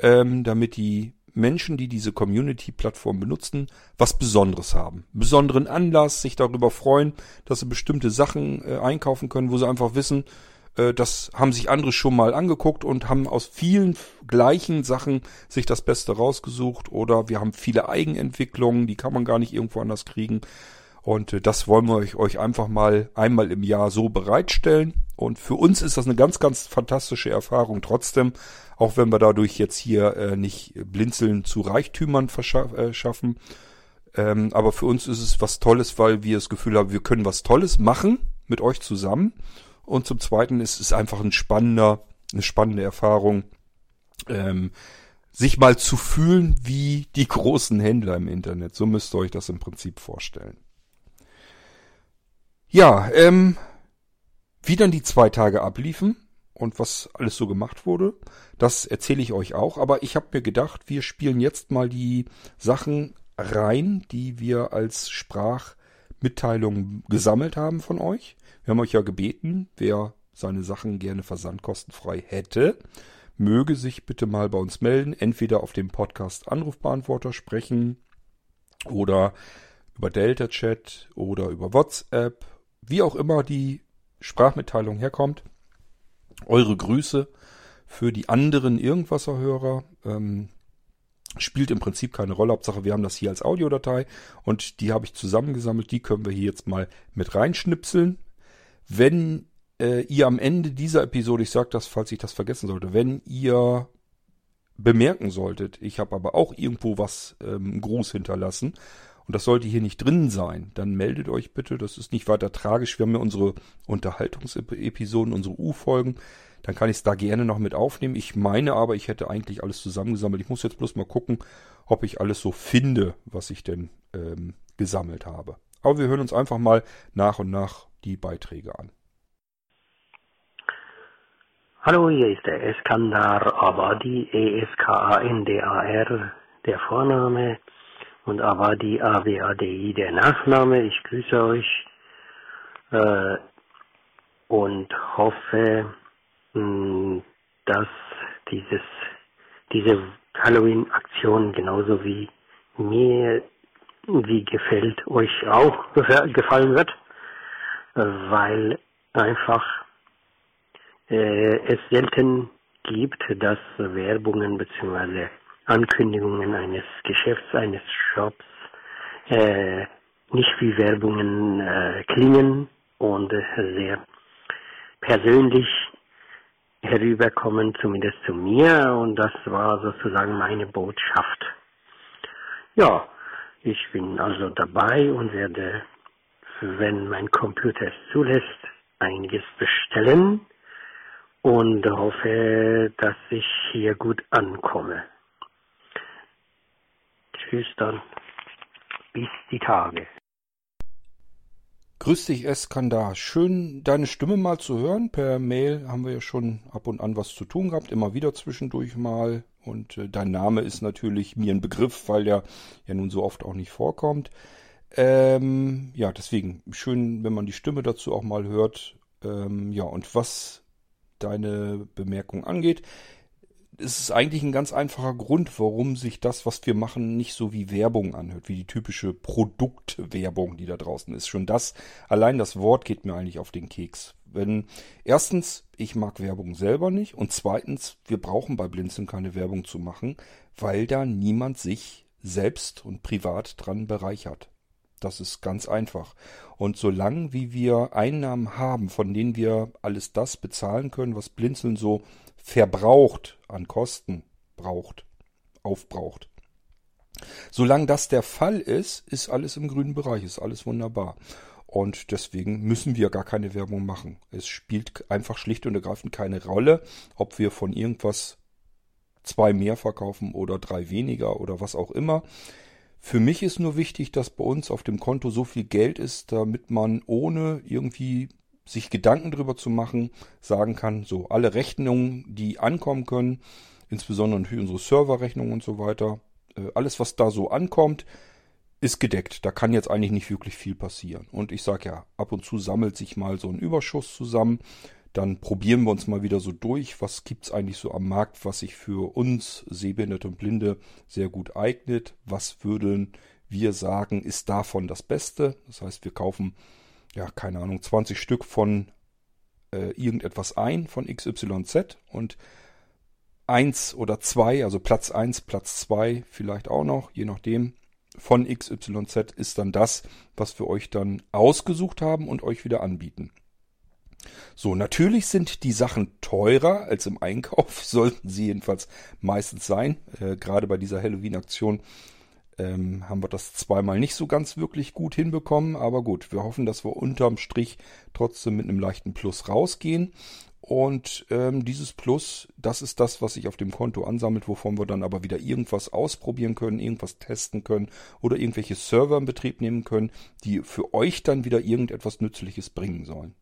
ähm, damit die Menschen, die diese Community-Plattform benutzen, was Besonderes haben. Besonderen Anlass, sich darüber freuen, dass sie bestimmte Sachen äh, einkaufen können, wo sie einfach wissen, äh, das haben sich andere schon mal angeguckt und haben aus vielen gleichen Sachen sich das Beste rausgesucht oder wir haben viele Eigenentwicklungen, die kann man gar nicht irgendwo anders kriegen. Und äh, das wollen wir euch, euch einfach mal einmal im Jahr so bereitstellen. Und für uns ist das eine ganz, ganz fantastische Erfahrung trotzdem, auch wenn wir dadurch jetzt hier äh, nicht Blinzeln zu Reichtümern verschaffen. Äh, ähm, aber für uns ist es was Tolles, weil wir das Gefühl haben, wir können was Tolles machen mit euch zusammen. Und zum Zweiten ist es einfach ein spannender, eine spannende Erfahrung, ähm, sich mal zu fühlen wie die großen Händler im Internet. So müsst ihr euch das im Prinzip vorstellen. Ja, ähm, wie dann die zwei Tage abliefen und was alles so gemacht wurde, das erzähle ich euch auch. Aber ich habe mir gedacht, wir spielen jetzt mal die Sachen rein, die wir als Sprachmitteilung gesammelt haben von euch. Wir haben euch ja gebeten, wer seine Sachen gerne versandkostenfrei hätte, möge sich bitte mal bei uns melden, entweder auf dem Podcast Anrufbeantworter sprechen oder über Delta Chat oder über WhatsApp wie auch immer die Sprachmitteilung herkommt, eure Grüße für die anderen Irgendwasserhörer. Ähm, spielt im Prinzip keine Rolle. Hauptsache, wir haben das hier als Audiodatei und die habe ich zusammengesammelt. Die können wir hier jetzt mal mit reinschnipseln. Wenn äh, ihr am Ende dieser Episode, ich sage das, falls ich das vergessen sollte, wenn ihr bemerken solltet, ich habe aber auch irgendwo was ähm, Gruß hinterlassen und das sollte hier nicht drin sein, dann meldet euch bitte. Das ist nicht weiter tragisch. Wir haben ja unsere Unterhaltungsepisoden, unsere U-Folgen. Dann kann ich es da gerne noch mit aufnehmen. Ich meine aber, ich hätte eigentlich alles zusammengesammelt. Ich muss jetzt bloß mal gucken, ob ich alles so finde, was ich denn ähm, gesammelt habe. Aber wir hören uns einfach mal nach und nach die Beiträge an. Hallo, hier ist der Eskandar Abadi, E-S-K-A-N-D-A-R, der Vorname und Awadi AWADI der Nachname. Ich grüße euch äh, und hoffe, mh, dass dieses, diese Halloween-Aktion genauso wie mir wie gefällt euch auch gefallen wird, weil einfach äh, es selten gibt, dass Werbungen bzw. Ankündigungen eines Geschäfts, eines Shops äh, nicht wie Werbungen äh, klingen und äh, sehr persönlich herüberkommen, zumindest zu mir. Und das war sozusagen meine Botschaft. Ja, ich bin also dabei und werde, wenn mein Computer es zulässt, einiges bestellen und hoffe, dass ich hier gut ankomme. Dann. Bis die Tage. Grüß dich, Eskandar. Schön, deine Stimme mal zu hören. Per Mail haben wir ja schon ab und an was zu tun gehabt, immer wieder zwischendurch mal. Und äh, dein Name ist natürlich mir ein Begriff, weil der ja nun so oft auch nicht vorkommt. Ähm, ja, deswegen schön, wenn man die Stimme dazu auch mal hört. Ähm, ja, und was deine Bemerkung angeht, es ist eigentlich ein ganz einfacher Grund, warum sich das, was wir machen, nicht so wie Werbung anhört, wie die typische Produktwerbung, die da draußen ist. Schon das, allein das Wort geht mir eigentlich auf den Keks. Wenn, erstens, ich mag Werbung selber nicht und zweitens, wir brauchen bei Blinzeln keine Werbung zu machen, weil da niemand sich selbst und privat dran bereichert. Das ist ganz einfach. Und solange wie wir Einnahmen haben, von denen wir alles das bezahlen können, was Blinzeln so verbraucht an Kosten braucht, aufbraucht. Solange das der Fall ist, ist alles im grünen Bereich, ist alles wunderbar. Und deswegen müssen wir gar keine Werbung machen. Es spielt einfach schlicht und ergreifend keine Rolle, ob wir von irgendwas zwei mehr verkaufen oder drei weniger oder was auch immer. Für mich ist nur wichtig, dass bei uns auf dem Konto so viel Geld ist, damit man ohne irgendwie sich Gedanken darüber zu machen, sagen kann, so alle Rechnungen, die ankommen können, insbesondere natürlich unsere Serverrechnungen und so weiter, äh, alles, was da so ankommt, ist gedeckt. Da kann jetzt eigentlich nicht wirklich viel passieren. Und ich sage ja, ab und zu sammelt sich mal so ein Überschuss zusammen. Dann probieren wir uns mal wieder so durch, was gibt's eigentlich so am Markt, was sich für uns Sehbehinderte und Blinde sehr gut eignet. Was würden wir sagen, ist davon das Beste? Das heißt, wir kaufen ja, keine Ahnung, 20 Stück von äh, irgendetwas ein, von XYZ und eins oder zwei, also Platz eins, Platz zwei vielleicht auch noch, je nachdem, von XYZ ist dann das, was wir euch dann ausgesucht haben und euch wieder anbieten. So, natürlich sind die Sachen teurer als im Einkauf, sollten sie jedenfalls meistens sein. Äh, gerade bei dieser Halloween-Aktion ähm, haben wir das zweimal nicht so ganz wirklich gut hinbekommen, aber gut, wir hoffen, dass wir unterm Strich trotzdem mit einem leichten Plus rausgehen. Und ähm, dieses Plus, das ist das, was sich auf dem Konto ansammelt, wovon wir dann aber wieder irgendwas ausprobieren können, irgendwas testen können oder irgendwelche Server in Betrieb nehmen können, die für euch dann wieder irgendetwas Nützliches bringen sollen.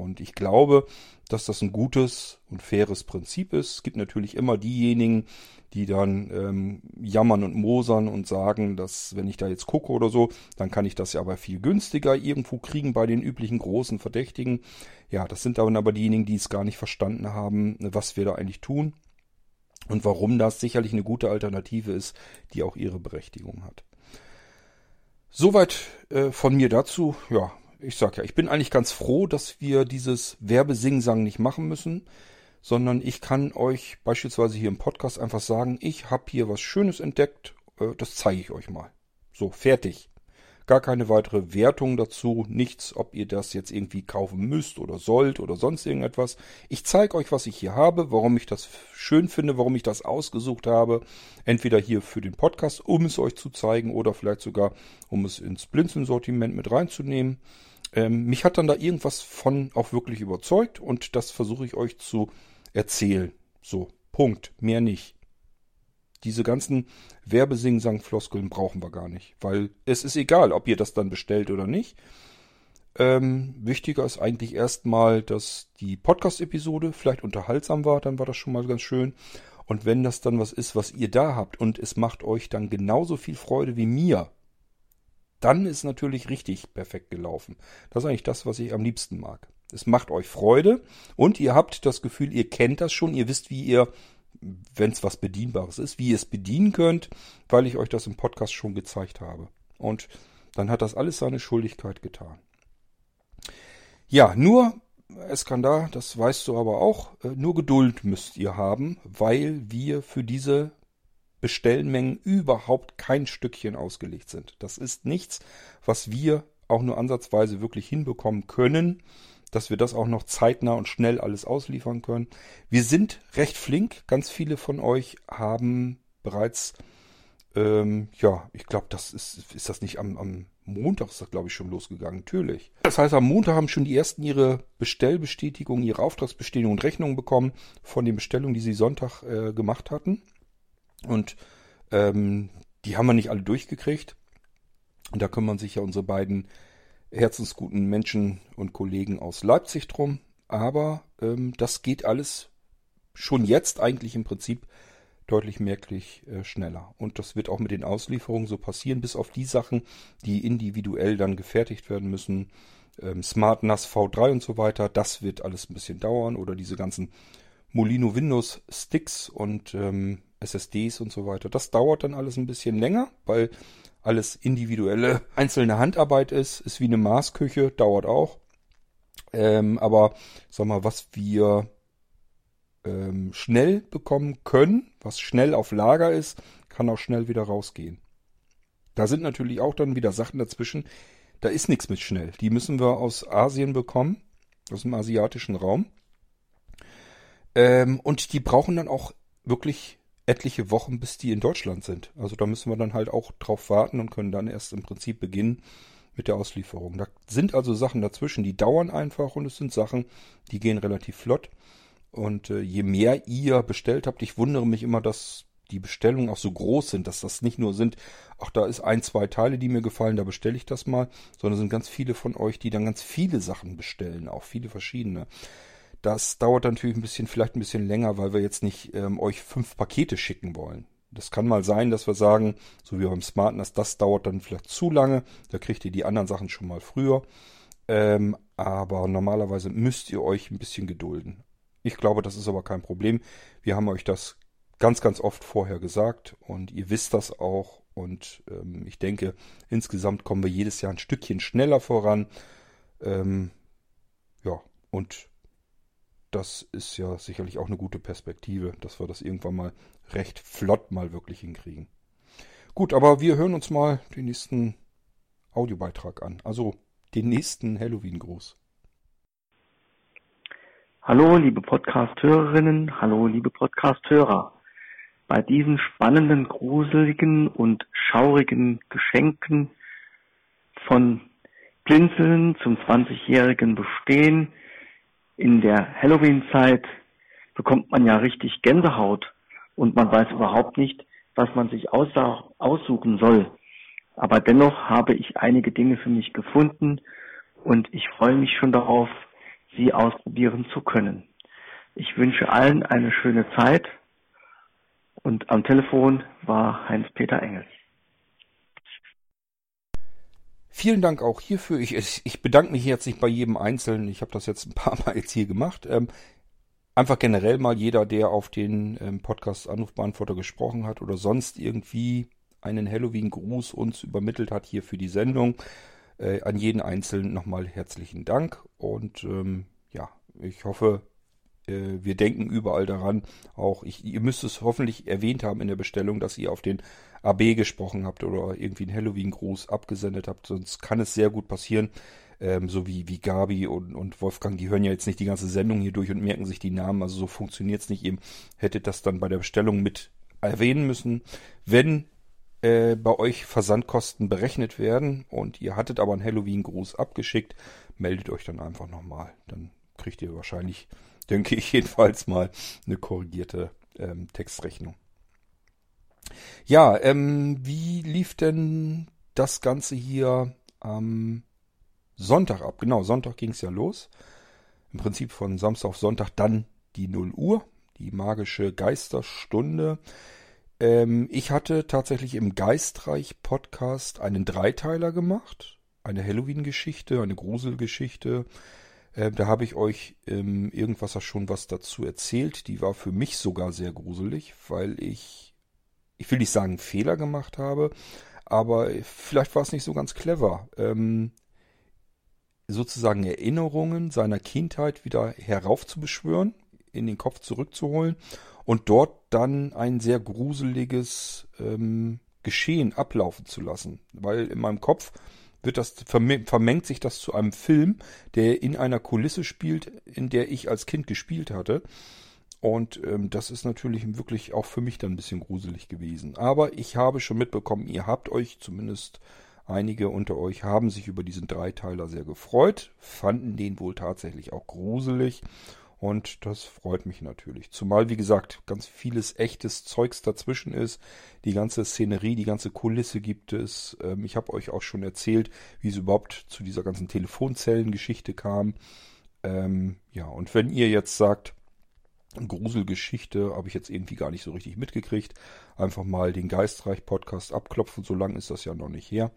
Und ich glaube, dass das ein gutes und faires Prinzip ist. Es gibt natürlich immer diejenigen, die dann ähm, jammern und mosern und sagen, dass wenn ich da jetzt gucke oder so, dann kann ich das ja aber viel günstiger irgendwo kriegen bei den üblichen großen Verdächtigen. Ja, das sind dann aber diejenigen, die es gar nicht verstanden haben, was wir da eigentlich tun und warum das sicherlich eine gute Alternative ist, die auch ihre Berechtigung hat. Soweit äh, von mir dazu. Ja, ich sag ja, ich bin eigentlich ganz froh, dass wir dieses Werbesingsang nicht machen müssen sondern ich kann euch beispielsweise hier im Podcast einfach sagen, ich habe hier was Schönes entdeckt, äh, das zeige ich euch mal. So, fertig. Gar keine weitere Wertung dazu, nichts, ob ihr das jetzt irgendwie kaufen müsst oder sollt oder sonst irgendetwas. Ich zeige euch, was ich hier habe, warum ich das schön finde, warum ich das ausgesucht habe. Entweder hier für den Podcast, um es euch zu zeigen oder vielleicht sogar, um es ins Blinzeln-Sortiment mit reinzunehmen. Ähm, mich hat dann da irgendwas von auch wirklich überzeugt und das versuche ich euch zu erzählen. So, Punkt, mehr nicht. Diese ganzen Werbesingsang-Floskeln brauchen wir gar nicht, weil es ist egal, ob ihr das dann bestellt oder nicht. Ähm, wichtiger ist eigentlich erstmal, dass die Podcast-Episode vielleicht unterhaltsam war, dann war das schon mal ganz schön. Und wenn das dann was ist, was ihr da habt und es macht euch dann genauso viel Freude wie mir, dann ist natürlich richtig perfekt gelaufen. Das ist eigentlich das, was ich am liebsten mag. Es macht euch Freude und ihr habt das Gefühl, ihr kennt das schon, ihr wisst, wie ihr, wenn es was Bedienbares ist, wie ihr es bedienen könnt, weil ich euch das im Podcast schon gezeigt habe. Und dann hat das alles seine Schuldigkeit getan. Ja, nur, Eskandar, das weißt du aber auch, äh, nur Geduld müsst ihr haben, weil wir für diese Bestellmengen überhaupt kein Stückchen ausgelegt sind. Das ist nichts, was wir auch nur ansatzweise wirklich hinbekommen können, dass wir das auch noch zeitnah und schnell alles ausliefern können. Wir sind recht flink. Ganz viele von euch haben bereits, ähm, ja, ich glaube, das ist, ist das nicht am, am Montag ist das, glaube ich, schon losgegangen. Natürlich. Das heißt, am Montag haben schon die ersten ihre Bestellbestätigung, ihre Auftragsbestätigung und Rechnung bekommen von den Bestellungen, die sie Sonntag äh, gemacht hatten. Und ähm, die haben wir nicht alle durchgekriegt. Und da kümmern sich ja unsere beiden herzensguten Menschen und Kollegen aus Leipzig drum. Aber ähm, das geht alles schon jetzt eigentlich im Prinzip deutlich merklich äh, schneller. Und das wird auch mit den Auslieferungen so passieren, bis auf die Sachen, die individuell dann gefertigt werden müssen. Ähm, Smart NAS V3 und so weiter, das wird alles ein bisschen dauern. Oder diese ganzen Molino Windows Sticks und ähm, SSDs und so weiter. Das dauert dann alles ein bisschen länger, weil alles individuelle einzelne Handarbeit ist. Ist wie eine Maßküche, dauert auch. Ähm, aber sag mal, was wir ähm, schnell bekommen können, was schnell auf Lager ist, kann auch schnell wieder rausgehen. Da sind natürlich auch dann wieder Sachen dazwischen. Da ist nichts mit schnell. Die müssen wir aus Asien bekommen, aus dem asiatischen Raum. Ähm, und die brauchen dann auch wirklich etliche Wochen, bis die in Deutschland sind. Also da müssen wir dann halt auch drauf warten und können dann erst im Prinzip beginnen mit der Auslieferung. Da sind also Sachen dazwischen, die dauern einfach und es sind Sachen, die gehen relativ flott. Und äh, je mehr ihr bestellt habt, ich wundere mich immer, dass die Bestellungen auch so groß sind, dass das nicht nur sind, ach, da ist ein, zwei Teile, die mir gefallen, da bestelle ich das mal, sondern sind ganz viele von euch, die dann ganz viele Sachen bestellen, auch viele verschiedene. Das dauert natürlich ein bisschen, vielleicht ein bisschen länger, weil wir jetzt nicht ähm, euch fünf Pakete schicken wollen. Das kann mal sein, dass wir sagen, so wie beim Smartness, das dauert dann vielleicht zu lange. Da kriegt ihr die anderen Sachen schon mal früher. Ähm, aber normalerweise müsst ihr euch ein bisschen gedulden. Ich glaube, das ist aber kein Problem. Wir haben euch das ganz, ganz oft vorher gesagt und ihr wisst das auch. Und ähm, ich denke, insgesamt kommen wir jedes Jahr ein Stückchen schneller voran. Ähm, ja, und das ist ja sicherlich auch eine gute Perspektive, dass wir das irgendwann mal recht flott mal wirklich hinkriegen. Gut, aber wir hören uns mal den nächsten Audiobeitrag an. Also den nächsten Halloween-Gruß. Hallo, liebe Podcast-Hörerinnen, hallo, liebe Podcast-Hörer. Bei diesen spannenden, gruseligen und schaurigen Geschenken von Blinzeln zum 20-jährigen Bestehen in der Halloween-Zeit bekommt man ja richtig Gänsehaut und man weiß überhaupt nicht, was man sich aussuchen soll. Aber dennoch habe ich einige Dinge für mich gefunden und ich freue mich schon darauf, sie ausprobieren zu können. Ich wünsche allen eine schöne Zeit und am Telefon war Heinz-Peter Engels. Vielen Dank auch hierfür. Ich, ich bedanke mich jetzt nicht bei jedem Einzelnen. Ich habe das jetzt ein paar Mal jetzt hier gemacht. Ähm, einfach generell mal jeder, der auf den ähm, Podcast Anrufbeantworter gesprochen hat oder sonst irgendwie einen Halloween-Gruß uns übermittelt hat hier für die Sendung. Äh, an jeden Einzelnen nochmal herzlichen Dank und ähm, ja, ich hoffe, äh, wir denken überall daran. Auch ich, ihr müsst es hoffentlich erwähnt haben in der Bestellung, dass ihr auf den AB gesprochen habt oder irgendwie einen Halloween-Gruß abgesendet habt. Sonst kann es sehr gut passieren, ähm, so wie, wie Gabi und, und Wolfgang, die hören ja jetzt nicht die ganze Sendung hier durch und merken sich die Namen. Also so funktioniert es nicht. Ihr hättet das dann bei der Bestellung mit erwähnen müssen. Wenn äh, bei euch Versandkosten berechnet werden und ihr hattet aber einen Halloween-Gruß abgeschickt, meldet euch dann einfach nochmal. Dann kriegt ihr wahrscheinlich, denke ich jedenfalls mal, eine korrigierte ähm, Textrechnung. Ja, ähm, wie lief denn das Ganze hier am Sonntag ab? Genau, Sonntag ging es ja los. Im Prinzip von Samstag auf Sonntag dann die 0 Uhr, die magische Geisterstunde. Ähm, ich hatte tatsächlich im Geistreich-Podcast einen Dreiteiler gemacht. Eine Halloween-Geschichte, eine Gruselgeschichte. Äh, da habe ich euch im Irgendwasser schon was dazu erzählt. Die war für mich sogar sehr gruselig, weil ich, ich will nicht sagen Fehler gemacht habe, aber vielleicht war es nicht so ganz clever. Ähm, sozusagen Erinnerungen seiner Kindheit wieder heraufzubeschwören, in den Kopf zurückzuholen und dort dann ein sehr gruseliges ähm, Geschehen ablaufen zu lassen. Weil in meinem Kopf wird das, vermengt sich das zu einem Film, der in einer Kulisse spielt, in der ich als Kind gespielt hatte. Und ähm, das ist natürlich wirklich auch für mich dann ein bisschen gruselig gewesen. Aber ich habe schon mitbekommen, ihr habt euch, zumindest einige unter euch, haben sich über diesen Dreiteiler sehr gefreut, fanden den wohl tatsächlich auch gruselig. Und das freut mich natürlich. Zumal, wie gesagt, ganz vieles echtes Zeugs dazwischen ist. Die ganze Szenerie, die ganze Kulisse gibt es. Ähm, ich habe euch auch schon erzählt, wie es überhaupt zu dieser ganzen Telefonzellengeschichte kam. Ähm, ja, und wenn ihr jetzt sagt, Gruselgeschichte habe ich jetzt irgendwie gar nicht so richtig mitgekriegt. Einfach mal den Geistreich-Podcast abklopfen, so lang ist das ja noch nicht her.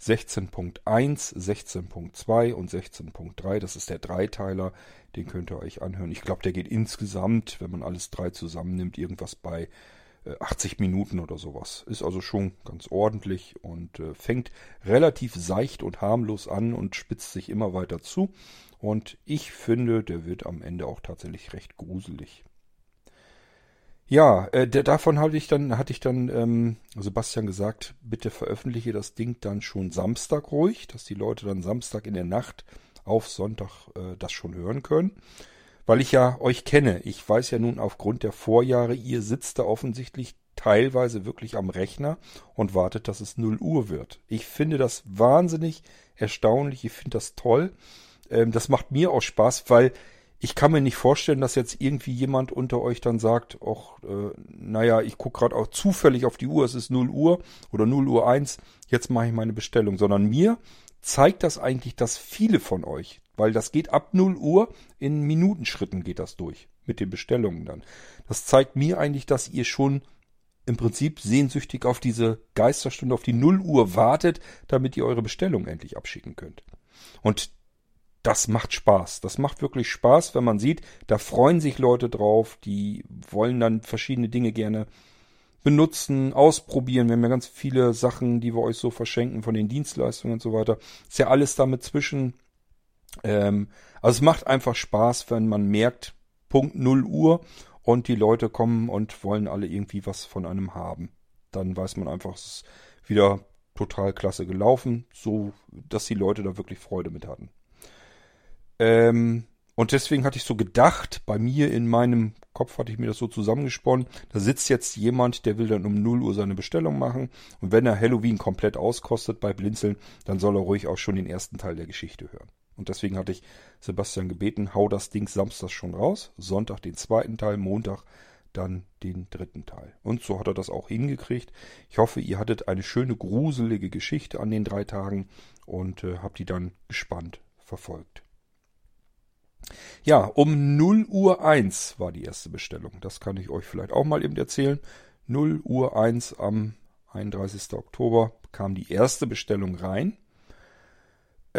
16.1, 16.2 und 16.3, das ist der Dreiteiler, den könnt ihr euch anhören. Ich glaube, der geht insgesamt, wenn man alles drei zusammennimmt, irgendwas bei 80 äh, Minuten oder sowas. Ist also schon ganz ordentlich und äh, fängt relativ seicht und harmlos an und spitzt sich immer weiter zu. Und ich finde, der wird am Ende auch tatsächlich recht gruselig. Ja, äh, davon hatte ich dann, hatte ich dann ähm, Sebastian gesagt, bitte veröffentliche das Ding dann schon Samstag ruhig, dass die Leute dann Samstag in der Nacht auf Sonntag äh, das schon hören können. Weil ich ja euch kenne. Ich weiß ja nun aufgrund der Vorjahre, ihr sitzt da offensichtlich teilweise wirklich am Rechner und wartet, dass es 0 Uhr wird. Ich finde das wahnsinnig erstaunlich. Ich finde das toll. Ähm, das macht mir auch Spaß, weil ich kann mir nicht vorstellen, dass jetzt irgendwie jemand unter euch dann sagt, ach, äh, naja, ich gucke gerade auch zufällig auf die Uhr, es ist 0 Uhr oder 0 Uhr 1, jetzt mache ich meine Bestellung, sondern mir zeigt das eigentlich, dass viele von euch, weil das geht ab 0 Uhr, in Minutenschritten geht das durch, mit den Bestellungen dann. Das zeigt mir eigentlich, dass ihr schon im Prinzip sehnsüchtig auf diese Geisterstunde, auf die 0 Uhr wartet, damit ihr eure Bestellung endlich abschicken könnt. Und das macht Spaß. Das macht wirklich Spaß, wenn man sieht, da freuen sich Leute drauf, die wollen dann verschiedene Dinge gerne benutzen, ausprobieren. Wir haben ja ganz viele Sachen, die wir euch so verschenken von den Dienstleistungen und so weiter. Ist ja alles damit zwischen. Ähm, also es macht einfach Spaß, wenn man merkt, Punkt 0 Uhr und die Leute kommen und wollen alle irgendwie was von einem haben. Dann weiß man einfach, es ist wieder total klasse gelaufen, so dass die Leute da wirklich Freude mit hatten. Ähm, und deswegen hatte ich so gedacht, bei mir in meinem Kopf hatte ich mir das so zusammengesponnen, da sitzt jetzt jemand, der will dann um 0 Uhr seine Bestellung machen. Und wenn er Halloween komplett auskostet bei Blinzeln, dann soll er ruhig auch schon den ersten Teil der Geschichte hören. Und deswegen hatte ich Sebastian gebeten, hau das Ding Samstag schon raus, Sonntag den zweiten Teil, Montag dann den dritten Teil. Und so hat er das auch hingekriegt. Ich hoffe, ihr hattet eine schöne, gruselige Geschichte an den drei Tagen und äh, habt die dann gespannt verfolgt. Ja, um 0 Uhr 1 war die erste Bestellung. Das kann ich euch vielleicht auch mal eben erzählen. 0 Uhr 1 am 31. Oktober kam die erste Bestellung rein.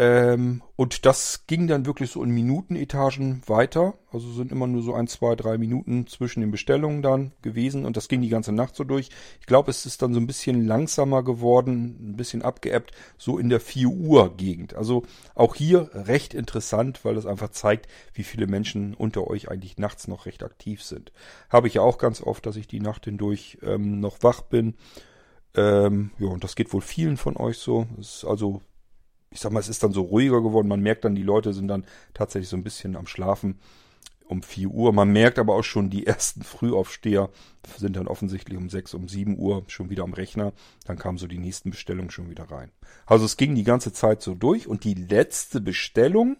Ähm, und das ging dann wirklich so in Minutenetagen weiter. Also sind immer nur so ein, zwei, drei Minuten zwischen den Bestellungen dann gewesen. Und das ging die ganze Nacht so durch. Ich glaube, es ist dann so ein bisschen langsamer geworden, ein bisschen abgeebbt, so in der 4 Uhr Gegend. Also auch hier recht interessant, weil das einfach zeigt, wie viele Menschen unter euch eigentlich nachts noch recht aktiv sind. Habe ich ja auch ganz oft, dass ich die Nacht hindurch ähm, noch wach bin. Ähm, ja, und das geht wohl vielen von euch so. Es ist also ich sag mal, es ist dann so ruhiger geworden. Man merkt dann, die Leute sind dann tatsächlich so ein bisschen am Schlafen um 4 Uhr. Man merkt aber auch schon, die ersten Frühaufsteher sind dann offensichtlich um 6, um 7 Uhr schon wieder am Rechner. Dann kamen so die nächsten Bestellungen schon wieder rein. Also es ging die ganze Zeit so durch und die letzte Bestellung,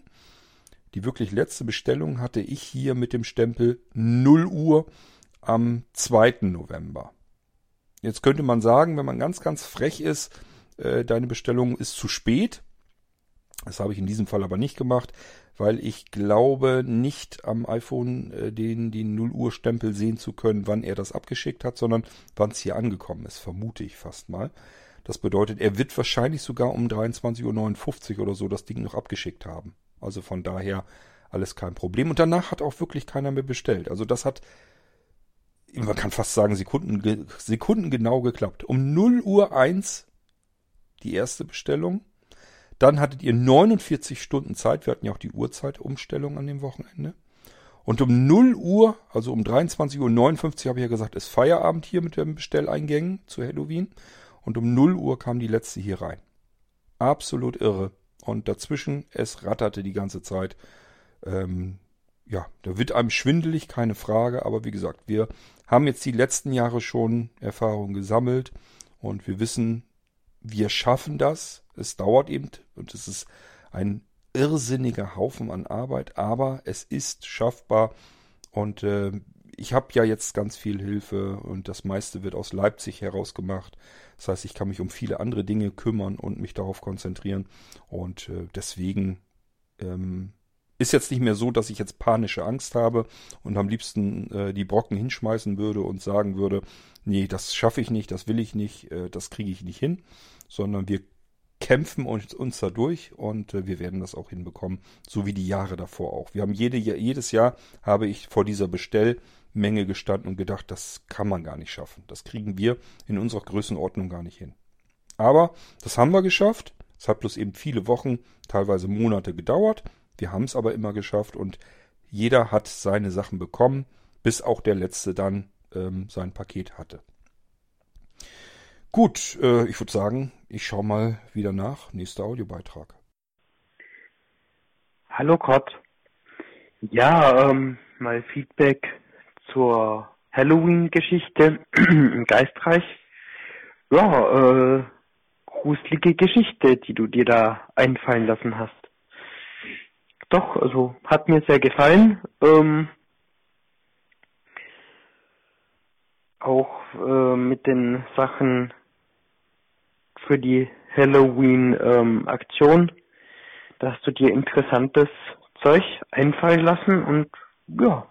die wirklich letzte Bestellung hatte ich hier mit dem Stempel 0 Uhr am 2. November. Jetzt könnte man sagen, wenn man ganz, ganz frech ist, äh, deine Bestellung ist zu spät. Das habe ich in diesem Fall aber nicht gemacht, weil ich glaube nicht am iPhone äh, den, den 0 Uhr Stempel sehen zu können, wann er das abgeschickt hat, sondern wann es hier angekommen ist, vermute ich fast mal. Das bedeutet, er wird wahrscheinlich sogar um 23.59 Uhr oder so das Ding noch abgeschickt haben. Also von daher alles kein Problem. Und danach hat auch wirklich keiner mehr bestellt. Also das hat, man kann fast sagen, Sekunden, Sekunden genau geklappt. Um 0 Uhr 1 die erste Bestellung dann hattet ihr 49 Stunden Zeit. Wir hatten ja auch die Uhrzeitumstellung an dem Wochenende. Und um 0 Uhr, also um 23.59 Uhr habe ich ja gesagt, ist Feierabend hier mit den Bestelleingängen zu Halloween. Und um 0 Uhr kam die letzte hier rein. Absolut irre. Und dazwischen, es ratterte die ganze Zeit. Ähm, ja, da wird einem schwindelig, keine Frage. Aber wie gesagt, wir haben jetzt die letzten Jahre schon Erfahrungen gesammelt. Und wir wissen, wir schaffen das. Es dauert eben und es ist ein irrsinniger Haufen an Arbeit, aber es ist schaffbar und äh, ich habe ja jetzt ganz viel Hilfe und das meiste wird aus Leipzig heraus gemacht. Das heißt, ich kann mich um viele andere Dinge kümmern und mich darauf konzentrieren und äh, deswegen ähm, ist jetzt nicht mehr so, dass ich jetzt panische Angst habe und am liebsten äh, die Brocken hinschmeißen würde und sagen würde, nee, das schaffe ich nicht, das will ich nicht, äh, das kriege ich nicht hin, sondern wir kämpfen uns, uns da durch und äh, wir werden das auch hinbekommen, so wie die Jahre davor auch. Wir haben jede, jedes Jahr habe ich vor dieser Bestellmenge gestanden und gedacht, das kann man gar nicht schaffen. Das kriegen wir in unserer Größenordnung gar nicht hin. Aber das haben wir geschafft. Es hat bloß eben viele Wochen, teilweise Monate gedauert. Wir haben es aber immer geschafft und jeder hat seine Sachen bekommen, bis auch der letzte dann ähm, sein Paket hatte. Gut, äh, ich würde sagen, ich schaue mal wieder nach. Nächster Audiobeitrag. Hallo Gott. Ja, ähm, mal Feedback zur Halloween-Geschichte im Geistreich. Ja, äh, gruselige Geschichte, die du dir da einfallen lassen hast. Doch, also hat mir sehr gefallen. Ähm, auch äh, mit den Sachen für die Halloween-Aktion. Ähm, da hast du dir interessantes Zeug einfallen lassen und ja,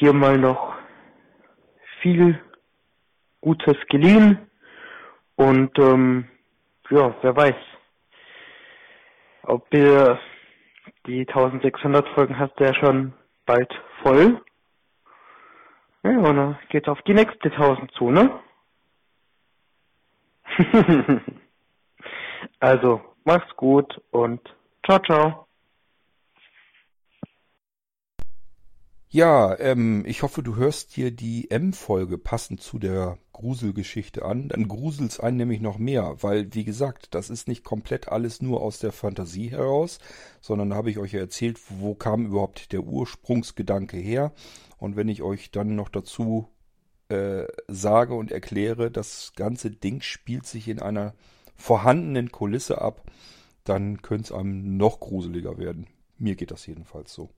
dir mal noch viel Gutes geliehen und ähm, ja, wer weiß, ob wir die 1600 Folgen hast du ja schon bald voll. Ja, und dann geht's auf die nächste 1000 zu, ne? also, mach's gut und ciao, ciao. Ja, ähm, ich hoffe, du hörst dir die M-Folge passend zu der Gruselgeschichte an. Dann gruselt's einen nämlich noch mehr, weil, wie gesagt, das ist nicht komplett alles nur aus der Fantasie heraus, sondern da habe ich euch ja erzählt, wo kam überhaupt der Ursprungsgedanke her. Und wenn ich euch dann noch dazu äh, sage und erkläre, das ganze Ding spielt sich in einer vorhandenen Kulisse ab, dann könnte es einem noch gruseliger werden. Mir geht das jedenfalls so.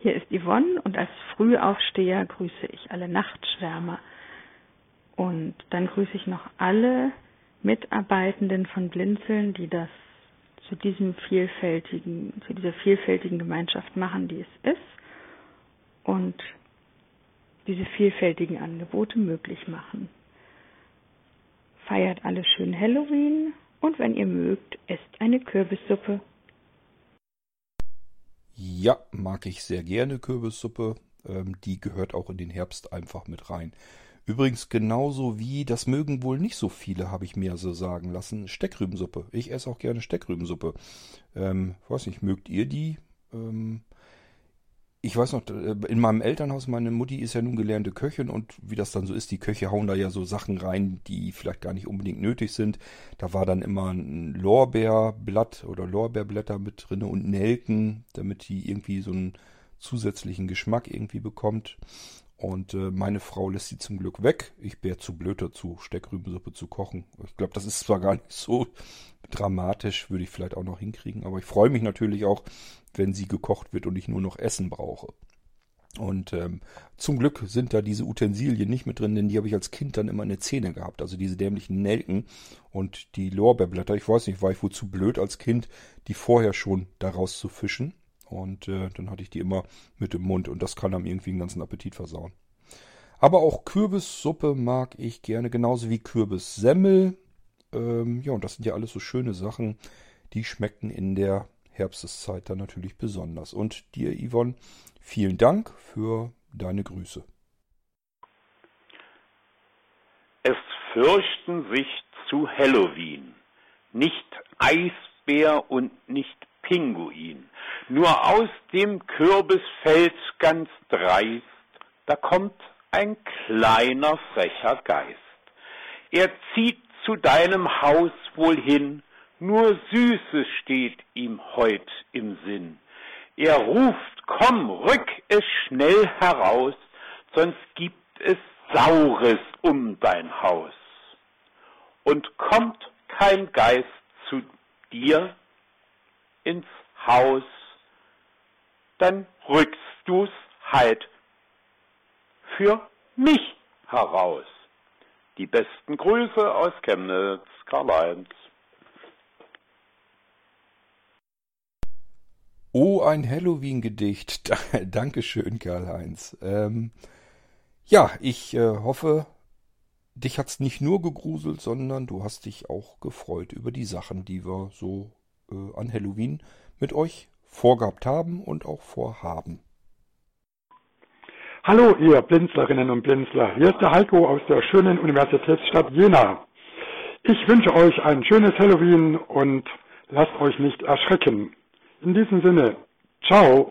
Hier ist Yvonne und als Frühaufsteher grüße ich alle Nachtschwärmer. Und dann grüße ich noch alle Mitarbeitenden von Blinzeln, die das zu diesem vielfältigen, zu dieser vielfältigen Gemeinschaft machen, die es ist. Und diese vielfältigen Angebote möglich machen. Feiert alle schön Halloween und wenn ihr mögt, esst eine Kürbissuppe. Ja, mag ich sehr gerne Kürbissuppe. Ähm, die gehört auch in den Herbst einfach mit rein. Übrigens genauso wie, das mögen wohl nicht so viele, habe ich mir so sagen lassen, Steckrübensuppe. Ich esse auch gerne Steckrübensuppe. Ähm, weiß nicht, mögt ihr die? Ähm, ich weiß noch, äh, in meinem Elternhaus, meine Mutti ist ja nun gelernte Köchin und wie das dann so ist, die Köche hauen da ja so Sachen rein, die vielleicht gar nicht unbedingt nötig sind. Da war dann immer ein Lorbeerblatt oder Lorbeerblätter mit drin und Nelken, damit die irgendwie so einen zusätzlichen Geschmack irgendwie bekommt. Und äh, meine Frau lässt sie zum Glück weg. Ich wäre zu blöd dazu, Steckrübensuppe zu kochen. Ich glaube, das ist zwar gar nicht so dramatisch, würde ich vielleicht auch noch hinkriegen, aber ich freue mich natürlich auch, wenn sie gekocht wird und ich nur noch Essen brauche. Und ähm, zum Glück sind da diese Utensilien nicht mit drin, denn die habe ich als Kind dann immer in der Zähne gehabt. Also diese dämlichen Nelken und die Lorbeerblätter. Ich weiß nicht, war ich wohl zu blöd als Kind, die vorher schon daraus zu fischen. Und äh, dann hatte ich die immer mit im Mund und das kann einem irgendwie den ganzen Appetit versauen. Aber auch Kürbissuppe mag ich gerne, genauso wie Kürbissemmel. Ähm, ja, und das sind ja alles so schöne Sachen, die schmecken in der Herbsteszeit dann natürlich besonders. Und dir, Yvonne, vielen Dank für deine Grüße. Es fürchten sich zu Halloween nicht Eisbär und nicht Pinguin. Nur aus dem Kürbisfeld ganz dreist, da kommt ein kleiner frecher Geist. Er zieht zu deinem Haus wohl hin, nur Süßes steht ihm heut im Sinn. Er ruft, komm, rück es schnell heraus, sonst gibt es Saures um dein Haus. Und kommt kein Geist zu dir ins Haus, dann rückst du's halt für mich heraus. Die besten Grüße aus Chemnitz, Karl-Heinz. Oh, ein Halloween-Gedicht. Dankeschön, Karl-Heinz. Ähm, ja, ich äh, hoffe, dich hat's nicht nur gegruselt, sondern du hast dich auch gefreut über die Sachen, die wir so äh, an Halloween mit euch vorgehabt haben und auch vorhaben. Hallo, ihr Blinzlerinnen und Blinzler. Hier ist der Heiko aus der schönen Universitätsstadt Jena. Ich wünsche euch ein schönes Halloween und lasst euch nicht erschrecken. In diesem Sinne, ciao.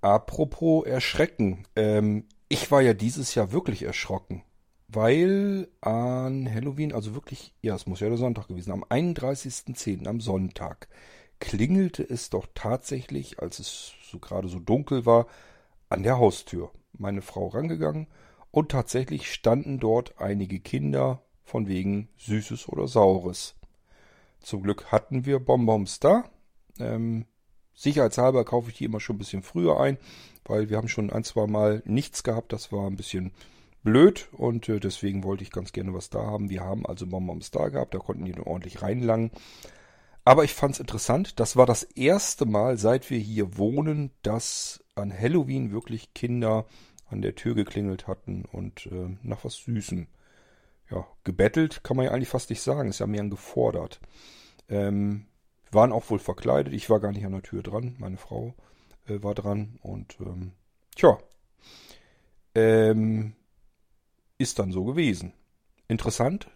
Apropos Erschrecken. Ähm, ich war ja dieses Jahr wirklich erschrocken, weil an Halloween, also wirklich, ja, es muss ja der Sonntag gewesen, am 31.10., am Sonntag, klingelte es doch tatsächlich, als es so gerade so dunkel war, an der Haustür. Meine Frau rangegangen und tatsächlich standen dort einige Kinder von wegen Süßes oder Saures. Zum Glück hatten wir Bonbons da. Ähm, sicherheitshalber kaufe ich die immer schon ein bisschen früher ein, weil wir haben schon ein, zwei Mal nichts gehabt. Das war ein bisschen blöd und äh, deswegen wollte ich ganz gerne was da haben. Wir haben also Bonbons da gehabt, da konnten die ordentlich reinlangen. Aber ich fand es interessant. Das war das erste Mal, seit wir hier wohnen, dass an Halloween wirklich Kinder an der Tür geklingelt hatten und äh, nach was Süßem ja, gebettelt kann man ja eigentlich fast nicht sagen, ist ja mehr gefordert. Ähm, waren auch wohl verkleidet, ich war gar nicht an der Tür dran, meine Frau äh, war dran und ähm, tja, ähm, ist dann so gewesen. Interessant.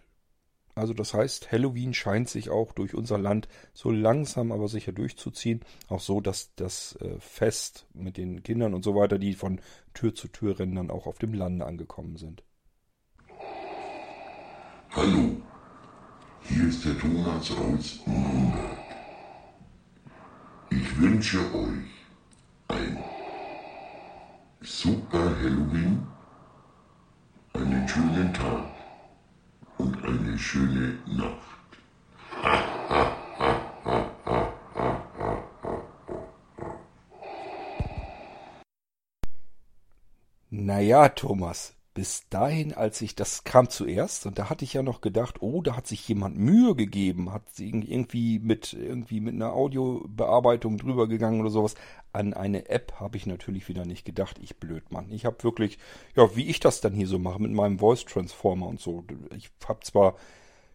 Also das heißt, Halloween scheint sich auch durch unser Land so langsam aber sicher durchzuziehen. Auch so, dass das äh, Fest mit den Kindern und so weiter, die von Tür zu Tür rennen, dann auch auf dem Lande angekommen sind. Hallo, hier ist der Thomas aus Nürnberg. Ich wünsche euch ein super Halloween, einen schönen Tag und eine schöne Nacht. Naja, Thomas, bis dahin, als ich, das kam zuerst, und da hatte ich ja noch gedacht, oh, da hat sich jemand Mühe gegeben, hat irgendwie mit, irgendwie mit einer Audiobearbeitung drüber gegangen oder sowas. An eine App habe ich natürlich wieder nicht gedacht, ich blöd Mann. Ich habe wirklich, ja, wie ich das dann hier so mache, mit meinem Voice Transformer und so. Ich habe zwar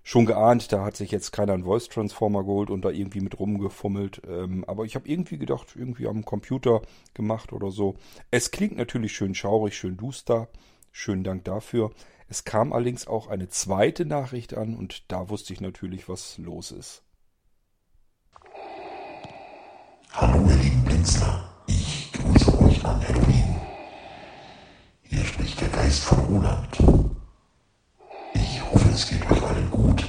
schon geahnt, da hat sich jetzt keiner einen Voice Transformer geholt und da irgendwie mit rumgefummelt. Ähm, aber ich habe irgendwie gedacht, irgendwie am Computer gemacht oder so. Es klingt natürlich schön schaurig, schön duster. Schönen Dank dafür. Es kam allerdings auch eine zweite Nachricht an und da wusste ich natürlich, was los ist. Hallo ihr lieben Blinzler, ich grüße euch an Halloween. Hier spricht der Geist von Roland. Ich hoffe, es geht euch allen gut.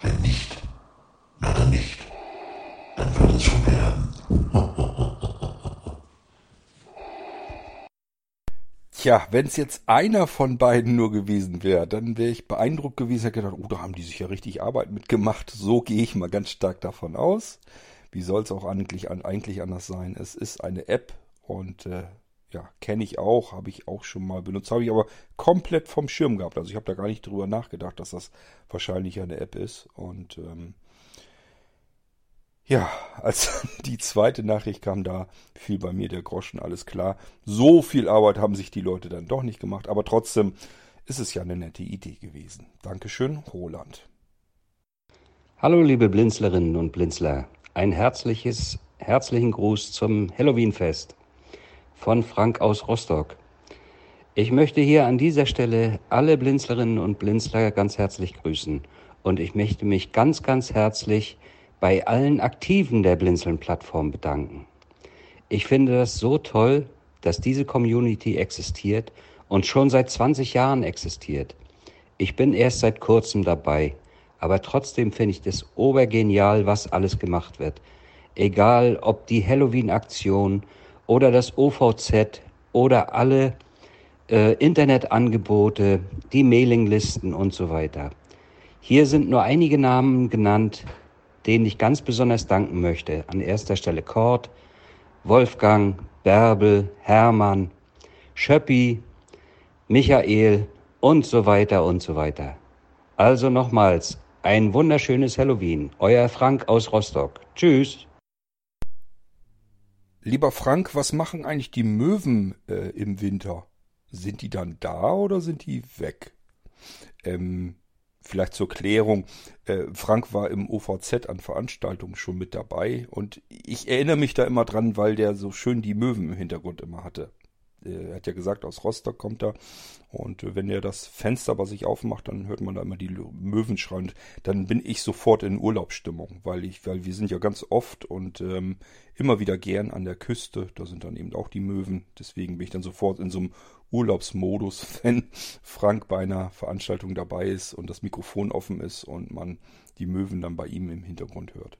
Wenn nicht, na dann nicht. Dann wird es schon werden. Tja, wenn es jetzt einer von beiden nur gewesen wäre, dann wäre ich beeindruckt gewesen, hätte gedacht, oh, da haben die sich ja richtig Arbeit mitgemacht. So gehe ich mal ganz stark davon aus. Wie soll es auch eigentlich, eigentlich anders sein? Es ist eine App und äh, ja, kenne ich auch, habe ich auch schon mal benutzt, habe ich aber komplett vom Schirm gehabt. Also ich habe da gar nicht drüber nachgedacht, dass das wahrscheinlich eine App ist. Und ähm, ja, als die zweite Nachricht kam, da fiel bei mir der Groschen, alles klar. So viel Arbeit haben sich die Leute dann doch nicht gemacht, aber trotzdem ist es ja eine nette Idee gewesen. Dankeschön, Roland. Hallo liebe Blinzlerinnen und Blinzler, ein herzliches, herzlichen Gruß zum Halloweenfest von Frank aus Rostock. Ich möchte hier an dieser Stelle alle Blinzlerinnen und Blinzler ganz herzlich grüßen und ich möchte mich ganz, ganz herzlich bei allen Aktiven der Blinzeln-Plattform bedanken. Ich finde das so toll, dass diese Community existiert und schon seit 20 Jahren existiert. Ich bin erst seit kurzem dabei, aber trotzdem finde ich das obergenial, was alles gemacht wird. Egal ob die Halloween-Aktion oder das OVZ oder alle äh, Internetangebote, die Mailinglisten und so weiter. Hier sind nur einige Namen genannt, denen ich ganz besonders danken möchte. An erster Stelle Kort, Wolfgang, Bärbel, Hermann, Schöppi, Michael und so weiter und so weiter. Also nochmals ein wunderschönes Halloween. Euer Frank aus Rostock. Tschüss. Lieber Frank, was machen eigentlich die Möwen äh, im Winter? Sind die dann da oder sind die weg? Ähm, vielleicht zur Klärung. Äh, Frank war im OVZ an Veranstaltungen schon mit dabei und ich erinnere mich da immer dran, weil der so schön die Möwen im Hintergrund immer hatte. Er hat ja gesagt, aus Rostock kommt er. Und wenn er das Fenster bei sich aufmacht, dann hört man da immer die Möwen schreien. Dann bin ich sofort in Urlaubsstimmung, weil ich, weil wir sind ja ganz oft und ähm, immer wieder gern an der Küste. Da sind dann eben auch die Möwen. Deswegen bin ich dann sofort in so einem Urlaubsmodus, wenn Frank bei einer Veranstaltung dabei ist und das Mikrofon offen ist und man die Möwen dann bei ihm im Hintergrund hört.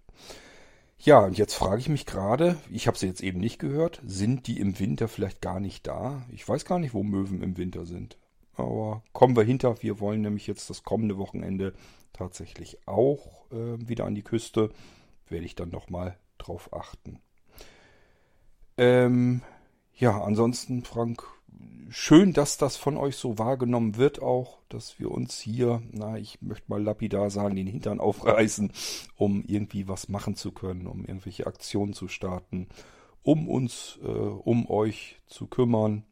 Ja, und jetzt frage ich mich gerade, ich habe sie jetzt eben nicht gehört, sind die im Winter vielleicht gar nicht da? Ich weiß gar nicht, wo Möwen im Winter sind. Aber kommen wir hinter, wir wollen nämlich jetzt das kommende Wochenende tatsächlich auch äh, wieder an die Küste. Werde ich dann nochmal drauf achten. Ähm, ja, ansonsten, Frank, schön, dass das von euch so wahrgenommen wird auch, dass wir uns hier, na, ich möchte mal lapidar sagen, den Hintern aufreißen, um irgendwie was machen zu können, um irgendwelche Aktionen zu starten, um uns, äh, um euch zu kümmern,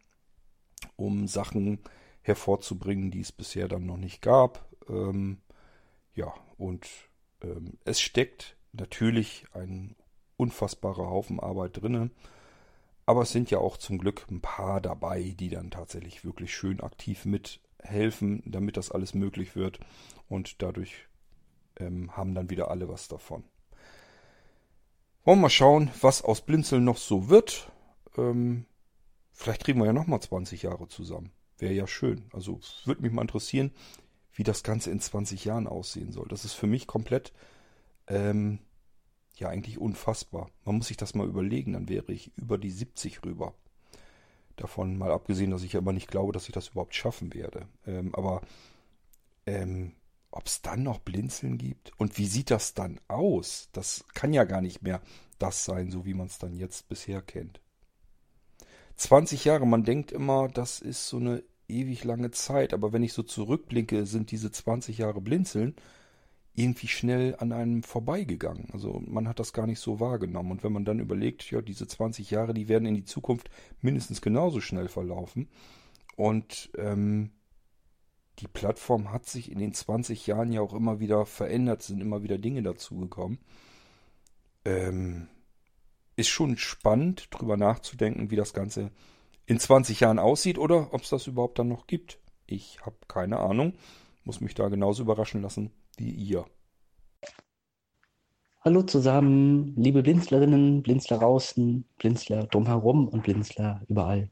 um Sachen hervorzubringen, die es bisher dann noch nicht gab. Ähm, ja, und ähm, es steckt natürlich ein unfassbarer Haufen Arbeit drinnen. Aber es sind ja auch zum Glück ein paar dabei, die dann tatsächlich wirklich schön aktiv mithelfen, damit das alles möglich wird. Und dadurch ähm, haben dann wieder alle was davon. Wollen wir mal schauen, was aus Blinzeln noch so wird. Ähm, vielleicht kriegen wir ja nochmal 20 Jahre zusammen. Wäre ja schön. Also würde mich mal interessieren, wie das Ganze in 20 Jahren aussehen soll. Das ist für mich komplett ähm, ja eigentlich unfassbar. Man muss sich das mal überlegen, dann wäre ich über die 70 rüber. Davon mal abgesehen, dass ich aber nicht glaube, dass ich das überhaupt schaffen werde. Ähm, aber ähm, ob es dann noch Blinzeln gibt und wie sieht das dann aus? Das kann ja gar nicht mehr das sein, so wie man es dann jetzt bisher kennt. 20 Jahre, man denkt immer, das ist so eine ewig lange Zeit, aber wenn ich so zurückblicke, sind diese 20 Jahre Blinzeln irgendwie schnell an einem vorbeigegangen. Also man hat das gar nicht so wahrgenommen. Und wenn man dann überlegt, ja, diese 20 Jahre, die werden in die Zukunft mindestens genauso schnell verlaufen. Und ähm, die Plattform hat sich in den 20 Jahren ja auch immer wieder verändert, sind immer wieder Dinge dazugekommen. Ähm, ist schon spannend, drüber nachzudenken, wie das Ganze in 20 Jahren aussieht oder ob es das überhaupt dann noch gibt. Ich habe keine Ahnung, muss mich da genauso überraschen lassen wie ihr. Hallo zusammen, liebe Blinzlerinnen, Blinzler draußen, Blinzler drumherum und Blinzler überall.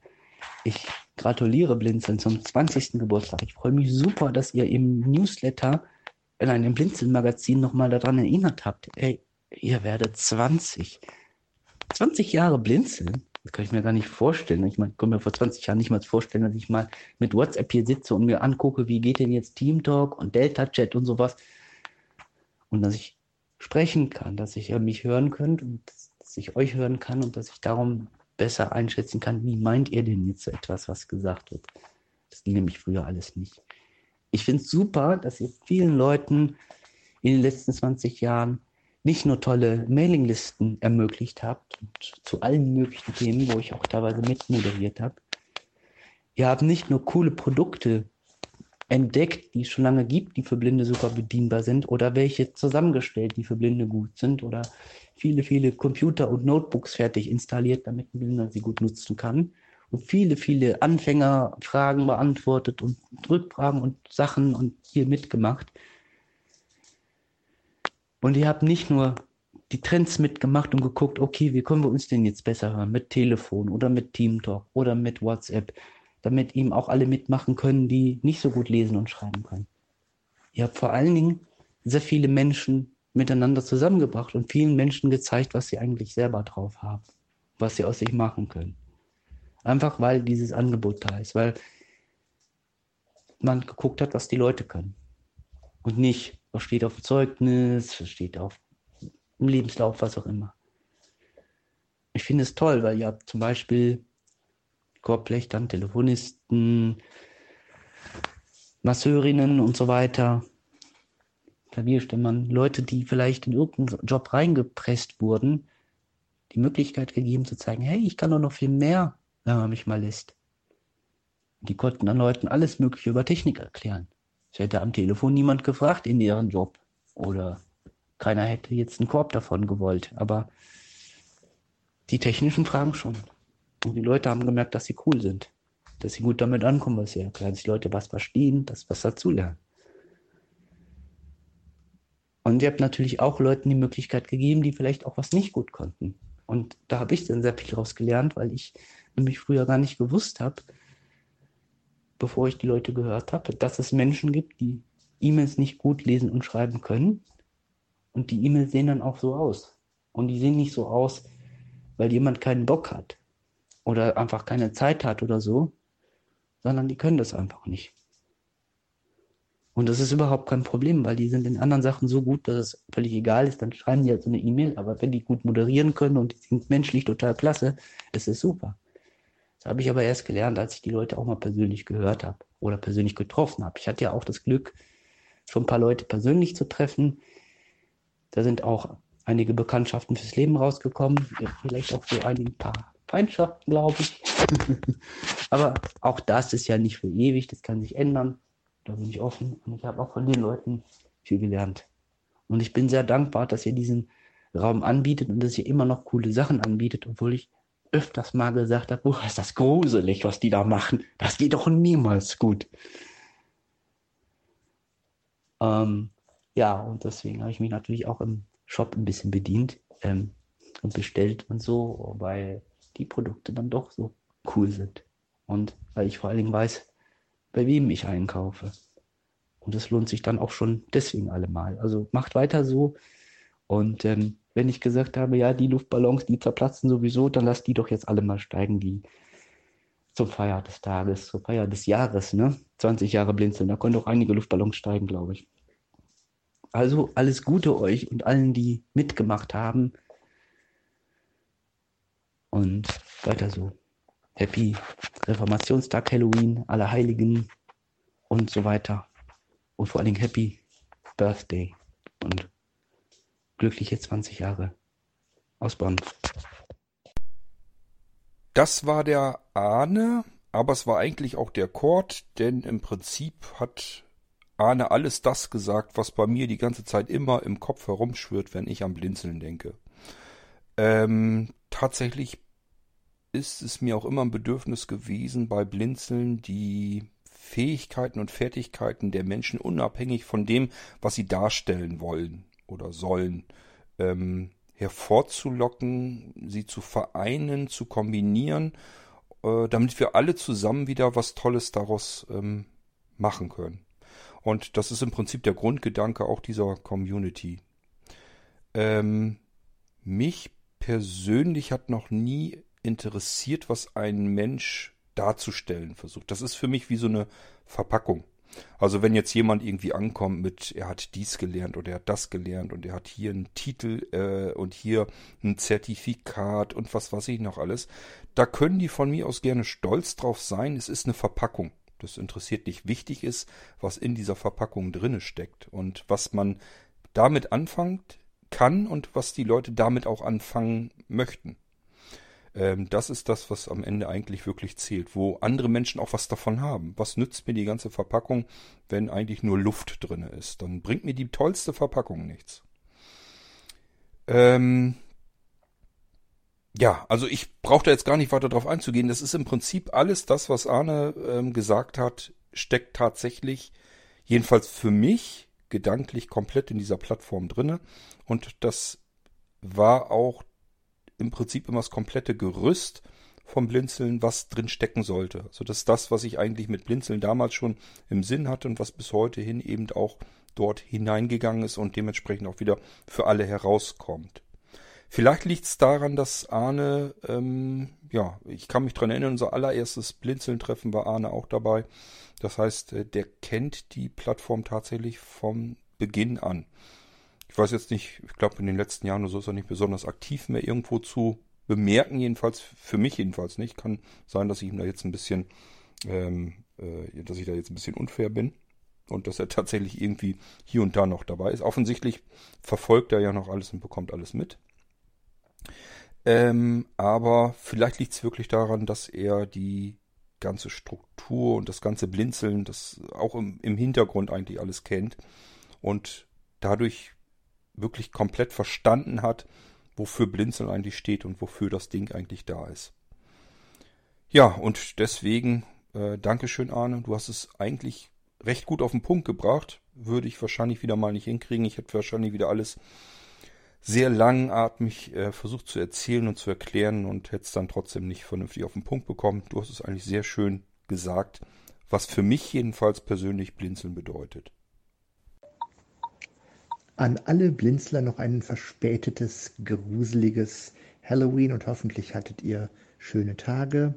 Ich gratuliere Blinzeln zum 20. Geburtstag. Ich freue mich super, dass ihr im Newsletter, in einem Blinzeln-Magazin nochmal daran erinnert habt. Ey, ihr werdet 20. 20 Jahre Blinzeln? Das kann ich mir gar nicht vorstellen. Ich meine, ich konnte mir vor 20 Jahren nicht mal vorstellen, dass ich mal mit WhatsApp hier sitze und mir angucke, wie geht denn jetzt Team Talk und Delta Chat und sowas und dass ich sprechen kann, dass ich mich hören könnt und dass ich euch hören kann und dass ich darum besser einschätzen kann, wie meint ihr denn jetzt so etwas, was gesagt wird. Das ging nämlich früher alles nicht. Ich finde es super, dass ihr vielen Leuten in den letzten 20 Jahren nicht nur tolle Mailinglisten ermöglicht habt zu allen möglichen Themen, wo ich auch teilweise mitmoderiert habe. Ihr habt nicht nur coole Produkte entdeckt, die es schon lange gibt, die für Blinde super bedienbar sind oder welche zusammengestellt, die für Blinde gut sind oder viele, viele Computer und Notebooks fertig installiert, damit ein Blinder sie gut nutzen kann und viele, viele Anfängerfragen beantwortet und Rückfragen und Sachen und hier mitgemacht. Und ihr habt nicht nur die Trends mitgemacht und geguckt, okay, wie können wir uns denn jetzt besser hören? Mit Telefon oder mit Teamtalk oder mit WhatsApp, damit eben auch alle mitmachen können, die nicht so gut lesen und schreiben können. Ihr habt vor allen Dingen sehr viele Menschen miteinander zusammengebracht und vielen Menschen gezeigt, was sie eigentlich selber drauf haben, was sie aus sich machen können. Einfach weil dieses Angebot da ist, weil man geguckt hat, was die Leute können. Und nicht, was steht auf dem Zeugnis, was steht auf im Lebenslauf, was auch immer. Ich finde es toll, weil ihr habt zum Beispiel Korblechtern, Telefonisten, Masseurinnen und so weiter, Klavierstimmern, Leute, die vielleicht in irgendeinen Job reingepresst wurden, die Möglichkeit gegeben zu zeigen, hey, ich kann doch noch viel mehr, wenn man mich mal lässt. Die konnten dann Leuten alles Mögliche über Technik erklären. Es hätte am Telefon niemand gefragt in ihren Job. Oder keiner hätte jetzt einen Korb davon gewollt. Aber die technischen Fragen schon. Und die Leute haben gemerkt, dass sie cool sind. Dass sie gut damit ankommen, was sie erklären. Dass die Leute was verstehen, dass was dazulernen. Und ihr habt natürlich auch Leuten die Möglichkeit gegeben, die vielleicht auch was nicht gut konnten. Und da habe ich dann sehr viel daraus gelernt, weil ich nämlich früher gar nicht gewusst habe, bevor ich die Leute gehört habe, dass es Menschen gibt, die E-Mails nicht gut lesen und schreiben können. Und die E-Mails sehen dann auch so aus. Und die sehen nicht so aus, weil jemand keinen Bock hat oder einfach keine Zeit hat oder so, sondern die können das einfach nicht. Und das ist überhaupt kein Problem, weil die sind in anderen Sachen so gut, dass es völlig egal ist. Dann schreiben die halt so eine E-Mail, aber wenn die gut moderieren können und die sind menschlich total klasse, ist es super. Das habe ich aber erst gelernt, als ich die Leute auch mal persönlich gehört habe oder persönlich getroffen habe. Ich hatte ja auch das Glück, schon ein paar Leute persönlich zu treffen. Da sind auch einige Bekanntschaften fürs Leben rausgekommen. Vielleicht auch so ein paar Feindschaften, glaube ich. aber auch das ist ja nicht für ewig, das kann sich ändern. Da bin ich offen und ich habe auch von den Leuten viel gelernt. Und ich bin sehr dankbar, dass ihr diesen Raum anbietet und dass ihr immer noch coole Sachen anbietet, obwohl ich öfters mal gesagt habe, boah, ist das gruselig, was die da machen. Das geht doch niemals gut. Ähm, ja, und deswegen habe ich mich natürlich auch im Shop ein bisschen bedient ähm, und bestellt und so, weil die Produkte dann doch so cool sind. Und weil ich vor allen Dingen weiß, bei wem ich einkaufe. Und das lohnt sich dann auch schon deswegen allemal. Also macht weiter so. Und ähm, wenn ich gesagt habe, ja, die Luftballons, die zerplatzen sowieso, dann lasst die doch jetzt alle mal steigen, die zum Feier des Tages, zur Feier des Jahres, ne? 20 Jahre blinzeln, da können doch einige Luftballons steigen, glaube ich. Also alles Gute euch und allen, die mitgemacht haben. Und weiter so. Happy Reformationstag, Halloween, alle Heiligen und so weiter. Und vor allen Dingen Happy Birthday und glückliche 20 Jahre aus Bonn. Das war der Ahne, aber es war eigentlich auch der Kord, denn im Prinzip hat Ahne alles das gesagt, was bei mir die ganze Zeit immer im Kopf herumschwirrt, wenn ich am Blinzeln denke. Ähm, tatsächlich ist es mir auch immer ein Bedürfnis gewesen, bei Blinzeln die Fähigkeiten und Fertigkeiten der Menschen unabhängig von dem, was sie darstellen wollen oder sollen, ähm, hervorzulocken, sie zu vereinen, zu kombinieren, äh, damit wir alle zusammen wieder was Tolles daraus ähm, machen können. Und das ist im Prinzip der Grundgedanke auch dieser Community. Ähm, mich persönlich hat noch nie interessiert, was ein Mensch darzustellen versucht. Das ist für mich wie so eine Verpackung. Also wenn jetzt jemand irgendwie ankommt mit, er hat dies gelernt oder er hat das gelernt und er hat hier einen Titel äh, und hier ein Zertifikat und was weiß ich noch alles, da können die von mir aus gerne stolz drauf sein. Es ist eine Verpackung. Das interessiert nicht. Wichtig ist, was in dieser Verpackung drinne steckt und was man damit anfangt kann und was die Leute damit auch anfangen möchten. Ähm, das ist das, was am Ende eigentlich wirklich zählt, wo andere Menschen auch was davon haben. Was nützt mir die ganze Verpackung, wenn eigentlich nur Luft drin ist? Dann bringt mir die tollste Verpackung nichts. Ähm, ja, also ich brauche da jetzt gar nicht weiter drauf einzugehen. Das ist im Prinzip alles das, was Arne ähm, gesagt hat, steckt tatsächlich, jedenfalls für mich, gedanklich komplett in dieser Plattform drinne. Und das war auch im Prinzip immer das komplette Gerüst vom Blinzeln, was drin stecken sollte. Also das das, was ich eigentlich mit Blinzeln damals schon im Sinn hatte und was bis heute hin eben auch dort hineingegangen ist und dementsprechend auch wieder für alle herauskommt. Vielleicht liegt es daran, dass Arne, ähm, ja, ich kann mich dran erinnern, unser allererstes Blinzeln-Treffen war Arne auch dabei. Das heißt, äh, der kennt die Plattform tatsächlich vom Beginn an. Ich weiß jetzt nicht, ich glaube in den letzten Jahren oder so ist er nicht besonders aktiv mehr irgendwo zu bemerken, jedenfalls für mich jedenfalls nicht. Kann sein, dass ich ihm da jetzt ein bisschen, ähm, äh, dass ich da jetzt ein bisschen unfair bin und dass er tatsächlich irgendwie hier und da noch dabei ist. Offensichtlich verfolgt er ja noch alles und bekommt alles mit. Ähm, aber vielleicht liegt es wirklich daran, dass er die ganze Struktur und das ganze Blinzeln, das auch im, im Hintergrund eigentlich alles kennt und dadurch wirklich komplett verstanden hat, wofür Blinzeln eigentlich steht und wofür das Ding eigentlich da ist. Ja, und deswegen, äh, Dankeschön, Arne. Du hast es eigentlich recht gut auf den Punkt gebracht. Würde ich wahrscheinlich wieder mal nicht hinkriegen. Ich hätte wahrscheinlich wieder alles sehr langatmig äh, versucht zu erzählen und zu erklären und hätte es dann trotzdem nicht vernünftig auf den Punkt bekommen. Du hast es eigentlich sehr schön gesagt, was für mich jedenfalls persönlich Blinzeln bedeutet. An alle Blinzler noch ein verspätetes, gruseliges Halloween und hoffentlich hattet ihr schöne Tage.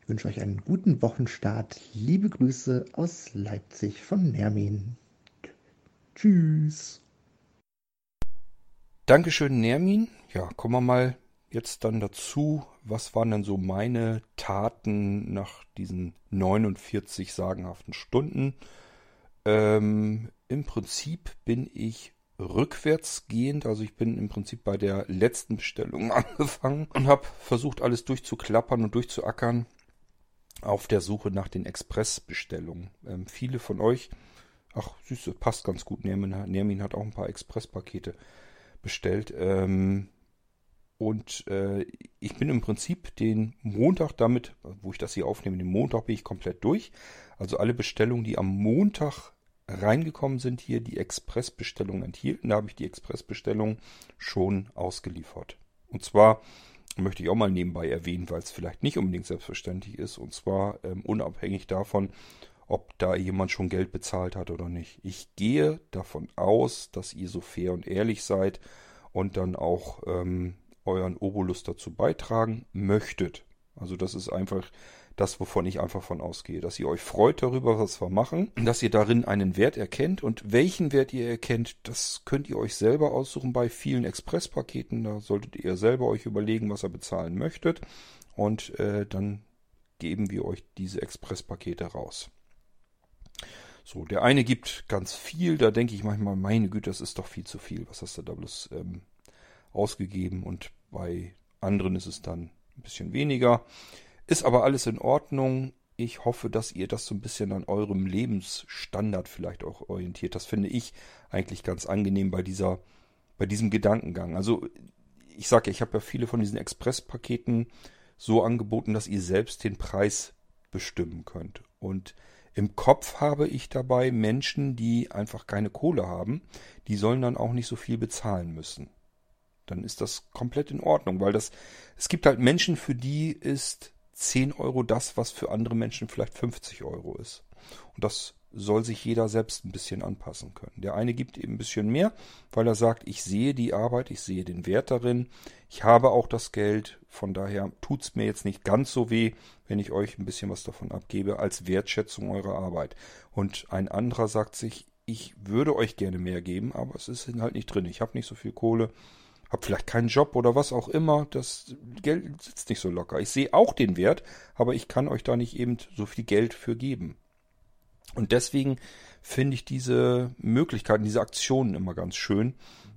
Ich wünsche euch einen guten Wochenstart. Liebe Grüße aus Leipzig von Nermin. Tschüss. Dankeschön, Nermin. Ja, kommen wir mal jetzt dann dazu. Was waren denn so meine Taten nach diesen 49 sagenhaften Stunden? Ähm, Im Prinzip bin ich rückwärtsgehend. Also ich bin im Prinzip bei der letzten Bestellung angefangen und habe versucht, alles durchzuklappern und durchzuackern auf der Suche nach den Expressbestellungen. Ähm, viele von euch, ach süß, passt ganz gut. Nermin, Nermin hat auch ein paar Expresspakete bestellt. Ähm, und äh, ich bin im Prinzip den Montag damit, wo ich das hier aufnehme, den Montag bin ich komplett durch. Also alle Bestellungen, die am Montag reingekommen sind, hier die Expressbestellung enthielten. Da habe ich die Expressbestellung schon ausgeliefert. Und zwar möchte ich auch mal nebenbei erwähnen, weil es vielleicht nicht unbedingt selbstverständlich ist. Und zwar ähm, unabhängig davon, ob da jemand schon Geld bezahlt hat oder nicht. Ich gehe davon aus, dass ihr so fair und ehrlich seid und dann auch ähm, euren Obolus dazu beitragen möchtet. Also das ist einfach das, wovon ich einfach von ausgehe. Dass ihr euch freut darüber, was wir machen, dass ihr darin einen Wert erkennt und welchen Wert ihr erkennt, das könnt ihr euch selber aussuchen bei vielen Expresspaketen. Da solltet ihr selber euch überlegen, was ihr bezahlen möchtet und äh, dann geben wir euch diese Expresspakete raus. So, der eine gibt ganz viel, da denke ich manchmal, meine Güte, das ist doch viel zu viel. Was hast du da bloß ähm, ausgegeben? Und bei anderen ist es dann ein bisschen weniger. Ist aber alles in Ordnung. Ich hoffe, dass ihr das so ein bisschen an eurem Lebensstandard vielleicht auch orientiert. Das finde ich eigentlich ganz angenehm bei dieser, bei diesem Gedankengang. Also ich sage ich habe ja viele von diesen Expresspaketen so angeboten, dass ihr selbst den Preis bestimmen könnt. Und im Kopf habe ich dabei Menschen, die einfach keine Kohle haben, die sollen dann auch nicht so viel bezahlen müssen. Dann ist das komplett in Ordnung, weil das, es gibt halt Menschen, für die ist 10 Euro das, was für andere Menschen vielleicht 50 Euro ist. Und das soll sich jeder selbst ein bisschen anpassen können. Der eine gibt eben ein bisschen mehr, weil er sagt, ich sehe die Arbeit, ich sehe den Wert darin, ich habe auch das Geld, von daher tut es mir jetzt nicht ganz so weh, wenn ich euch ein bisschen was davon abgebe, als Wertschätzung eurer Arbeit. Und ein anderer sagt sich, ich würde euch gerne mehr geben, aber es ist halt nicht drin. Ich habe nicht so viel Kohle, habe vielleicht keinen Job oder was auch immer. Das Geld sitzt nicht so locker. Ich sehe auch den Wert, aber ich kann euch da nicht eben so viel Geld für geben. Und deswegen finde ich diese Möglichkeiten, diese Aktionen immer ganz schön,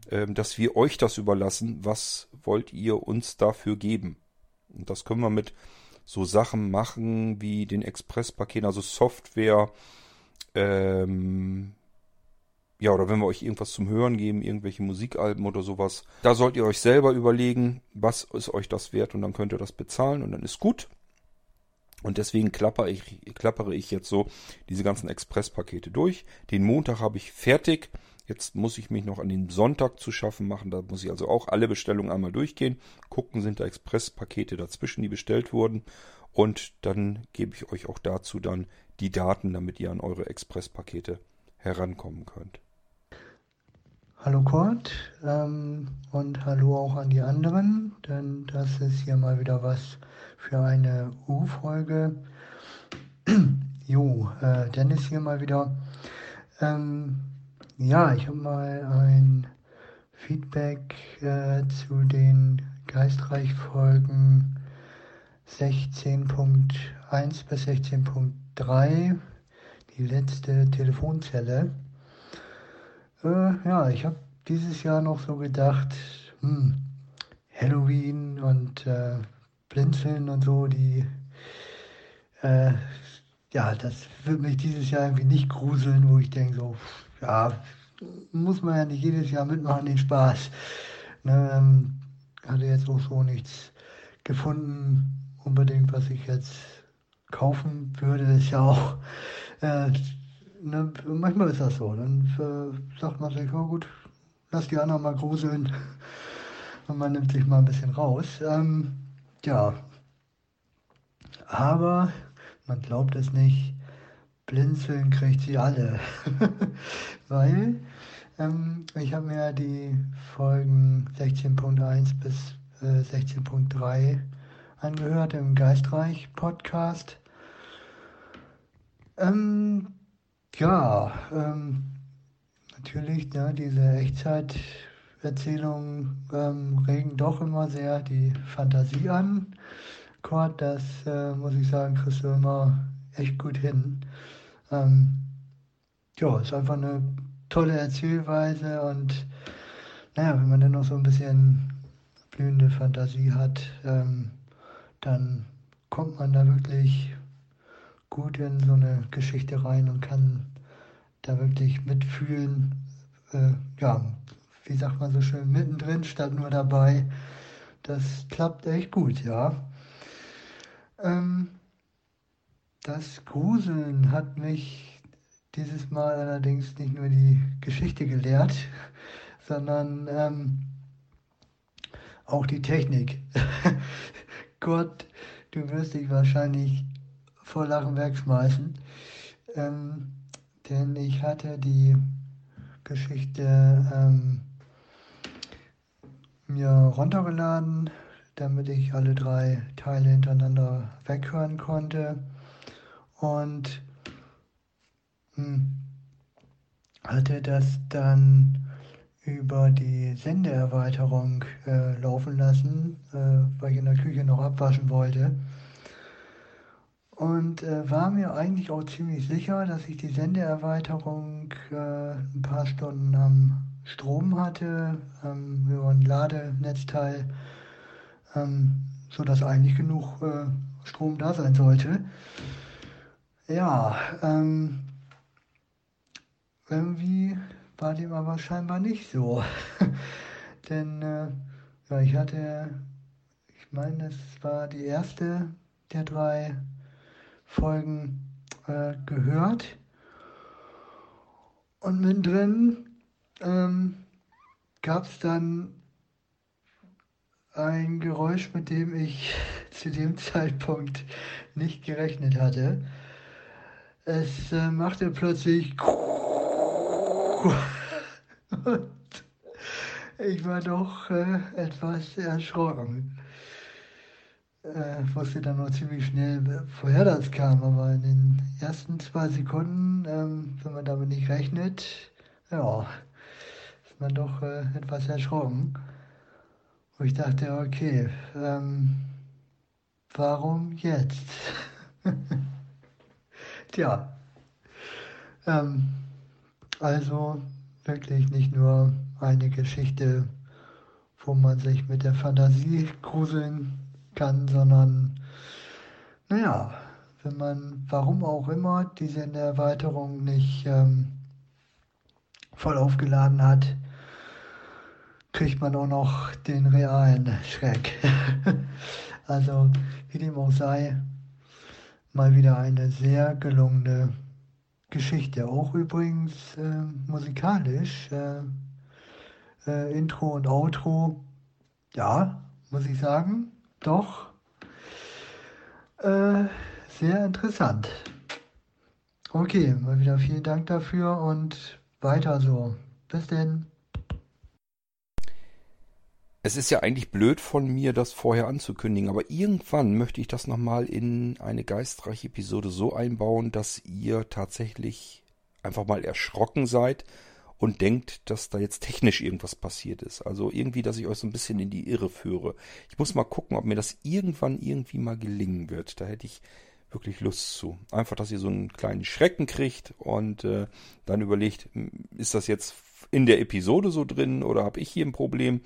ähm, dass wir euch das überlassen. Was wollt ihr uns dafür geben? Und das können wir mit so Sachen machen wie den Express-Paketen, also Software, ähm, ja, oder wenn wir euch irgendwas zum Hören geben, irgendwelche Musikalben oder sowas, da sollt ihr euch selber überlegen, was ist euch das wert und dann könnt ihr das bezahlen und dann ist gut. Und deswegen klappere ich, klappere ich jetzt so diese ganzen Expresspakete durch. Den Montag habe ich fertig. Jetzt muss ich mich noch an den Sonntag zu schaffen machen. Da muss ich also auch alle Bestellungen einmal durchgehen. Gucken, sind da Expresspakete dazwischen, die bestellt wurden. Und dann gebe ich euch auch dazu dann die Daten, damit ihr an eure Expresspakete herankommen könnt. Hallo Kurt ähm, und hallo auch an die anderen, denn das ist hier mal wieder was für eine U-Folge. jo, äh, Dennis hier mal wieder. Ähm, ja, ich habe mal ein Feedback äh, zu den Geistreich-Folgen 16.1 bis 16.3, die letzte Telefonzelle. Äh, ja, ich habe dieses Jahr noch so gedacht, hm, Halloween und äh, Blinzeln und so, die, äh, ja, das wird mich dieses Jahr irgendwie nicht gruseln, wo ich denke so, ja, muss man ja nicht jedes Jahr mitmachen, den Spaß. Ne, ähm, hatte jetzt auch so nichts gefunden, unbedingt, was ich jetzt kaufen würde. Ist ja auch, äh, ne, manchmal ist das so. Dann äh, sagt man sich, oh gut, lass die anderen mal gruseln. Und man nimmt sich mal ein bisschen raus. Ähm, ja. Aber man glaubt es nicht, blinzeln kriegt sie alle. Weil ähm, ich habe mir die Folgen 16.1 bis äh, 16.3 angehört im Geistreich Podcast. Ähm, ja, ähm, natürlich, ne, diese Echtzeiterzählungen ähm, regen doch immer sehr die Fantasie an. Quad, das äh, muss ich sagen, kriegst du immer echt gut hin. Ähm, ja, ist einfach eine tolle Erzählweise und naja, wenn man dann noch so ein bisschen blühende Fantasie hat, ähm, dann kommt man da wirklich gut in so eine Geschichte rein und kann da wirklich mitfühlen. Äh, ja, wie sagt man so schön, mittendrin statt nur dabei. Das klappt echt gut, ja. Ähm, das Gruseln hat mich dieses Mal allerdings nicht nur die Geschichte gelehrt, sondern ähm, auch die Technik. Gott, du wirst dich wahrscheinlich vor Lachen wegschmeißen. Ähm, denn ich hatte die Geschichte ähm, mir runtergeladen, damit ich alle drei Teile hintereinander weghören konnte. Und hm, hatte das dann über die Sendeerweiterung äh, laufen lassen, äh, weil ich in der Küche noch abwaschen wollte. Und äh, war mir eigentlich auch ziemlich sicher, dass ich die Sendeerweiterung äh, ein paar Stunden am Strom hatte, ähm, über ein Ladenetzteil, ähm, sodass eigentlich genug äh, Strom da sein sollte. Ja, ähm, irgendwie war dem aber scheinbar nicht so. Denn äh, ja, ich hatte, ich meine, es war die erste der drei Folgen äh, gehört. Und mittendrin ähm, gab es dann ein Geräusch, mit dem ich zu dem Zeitpunkt nicht gerechnet hatte. Es äh, machte plötzlich und ich war doch äh, etwas erschrocken. Äh, wusste dann noch ziemlich schnell, woher das kam, aber in den ersten zwei Sekunden, ähm, wenn man damit nicht rechnet, ja, ist man doch äh, etwas erschrocken. Und ich dachte, okay, ähm, warum jetzt? Tja, ähm, also wirklich nicht nur eine Geschichte, wo man sich mit der Fantasie gruseln kann, sondern naja, wenn man, warum auch immer, diese Erweiterung nicht ähm, voll aufgeladen hat, kriegt man auch noch den realen Schreck. also, wie dem auch sei, mal wieder eine sehr gelungene Geschichte. Auch übrigens äh, musikalisch. Äh, äh, Intro und Outro. Ja, muss ich sagen. Doch. Äh, sehr interessant. Okay, mal wieder vielen Dank dafür und weiter so. Bis denn. Es ist ja eigentlich blöd von mir, das vorher anzukündigen, aber irgendwann möchte ich das nochmal in eine geistreiche Episode so einbauen, dass ihr tatsächlich einfach mal erschrocken seid und denkt, dass da jetzt technisch irgendwas passiert ist. Also irgendwie, dass ich euch so ein bisschen in die Irre führe. Ich muss mal gucken, ob mir das irgendwann irgendwie mal gelingen wird. Da hätte ich wirklich Lust zu. Einfach, dass ihr so einen kleinen Schrecken kriegt und äh, dann überlegt, ist das jetzt in der Episode so drin oder habe ich hier ein Problem?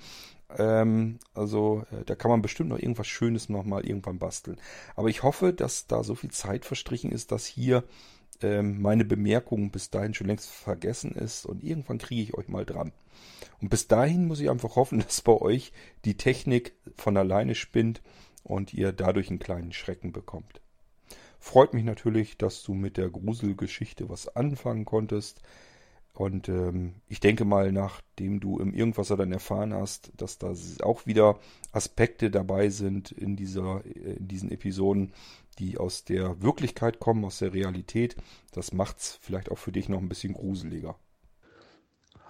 Ähm, also äh, da kann man bestimmt noch irgendwas Schönes nochmal irgendwann basteln. Aber ich hoffe, dass da so viel Zeit verstrichen ist, dass hier ähm, meine Bemerkung bis dahin schon längst vergessen ist und irgendwann kriege ich euch mal dran. Und bis dahin muss ich einfach hoffen, dass bei euch die Technik von alleine spinnt und ihr dadurch einen kleinen Schrecken bekommt. Freut mich natürlich, dass du mit der Gruselgeschichte was anfangen konntest. Und ähm, ich denke mal, nachdem du im Irgendwasser dann erfahren hast, dass da auch wieder Aspekte dabei sind in, dieser, in diesen Episoden, die aus der Wirklichkeit kommen, aus der Realität, das macht es vielleicht auch für dich noch ein bisschen gruseliger.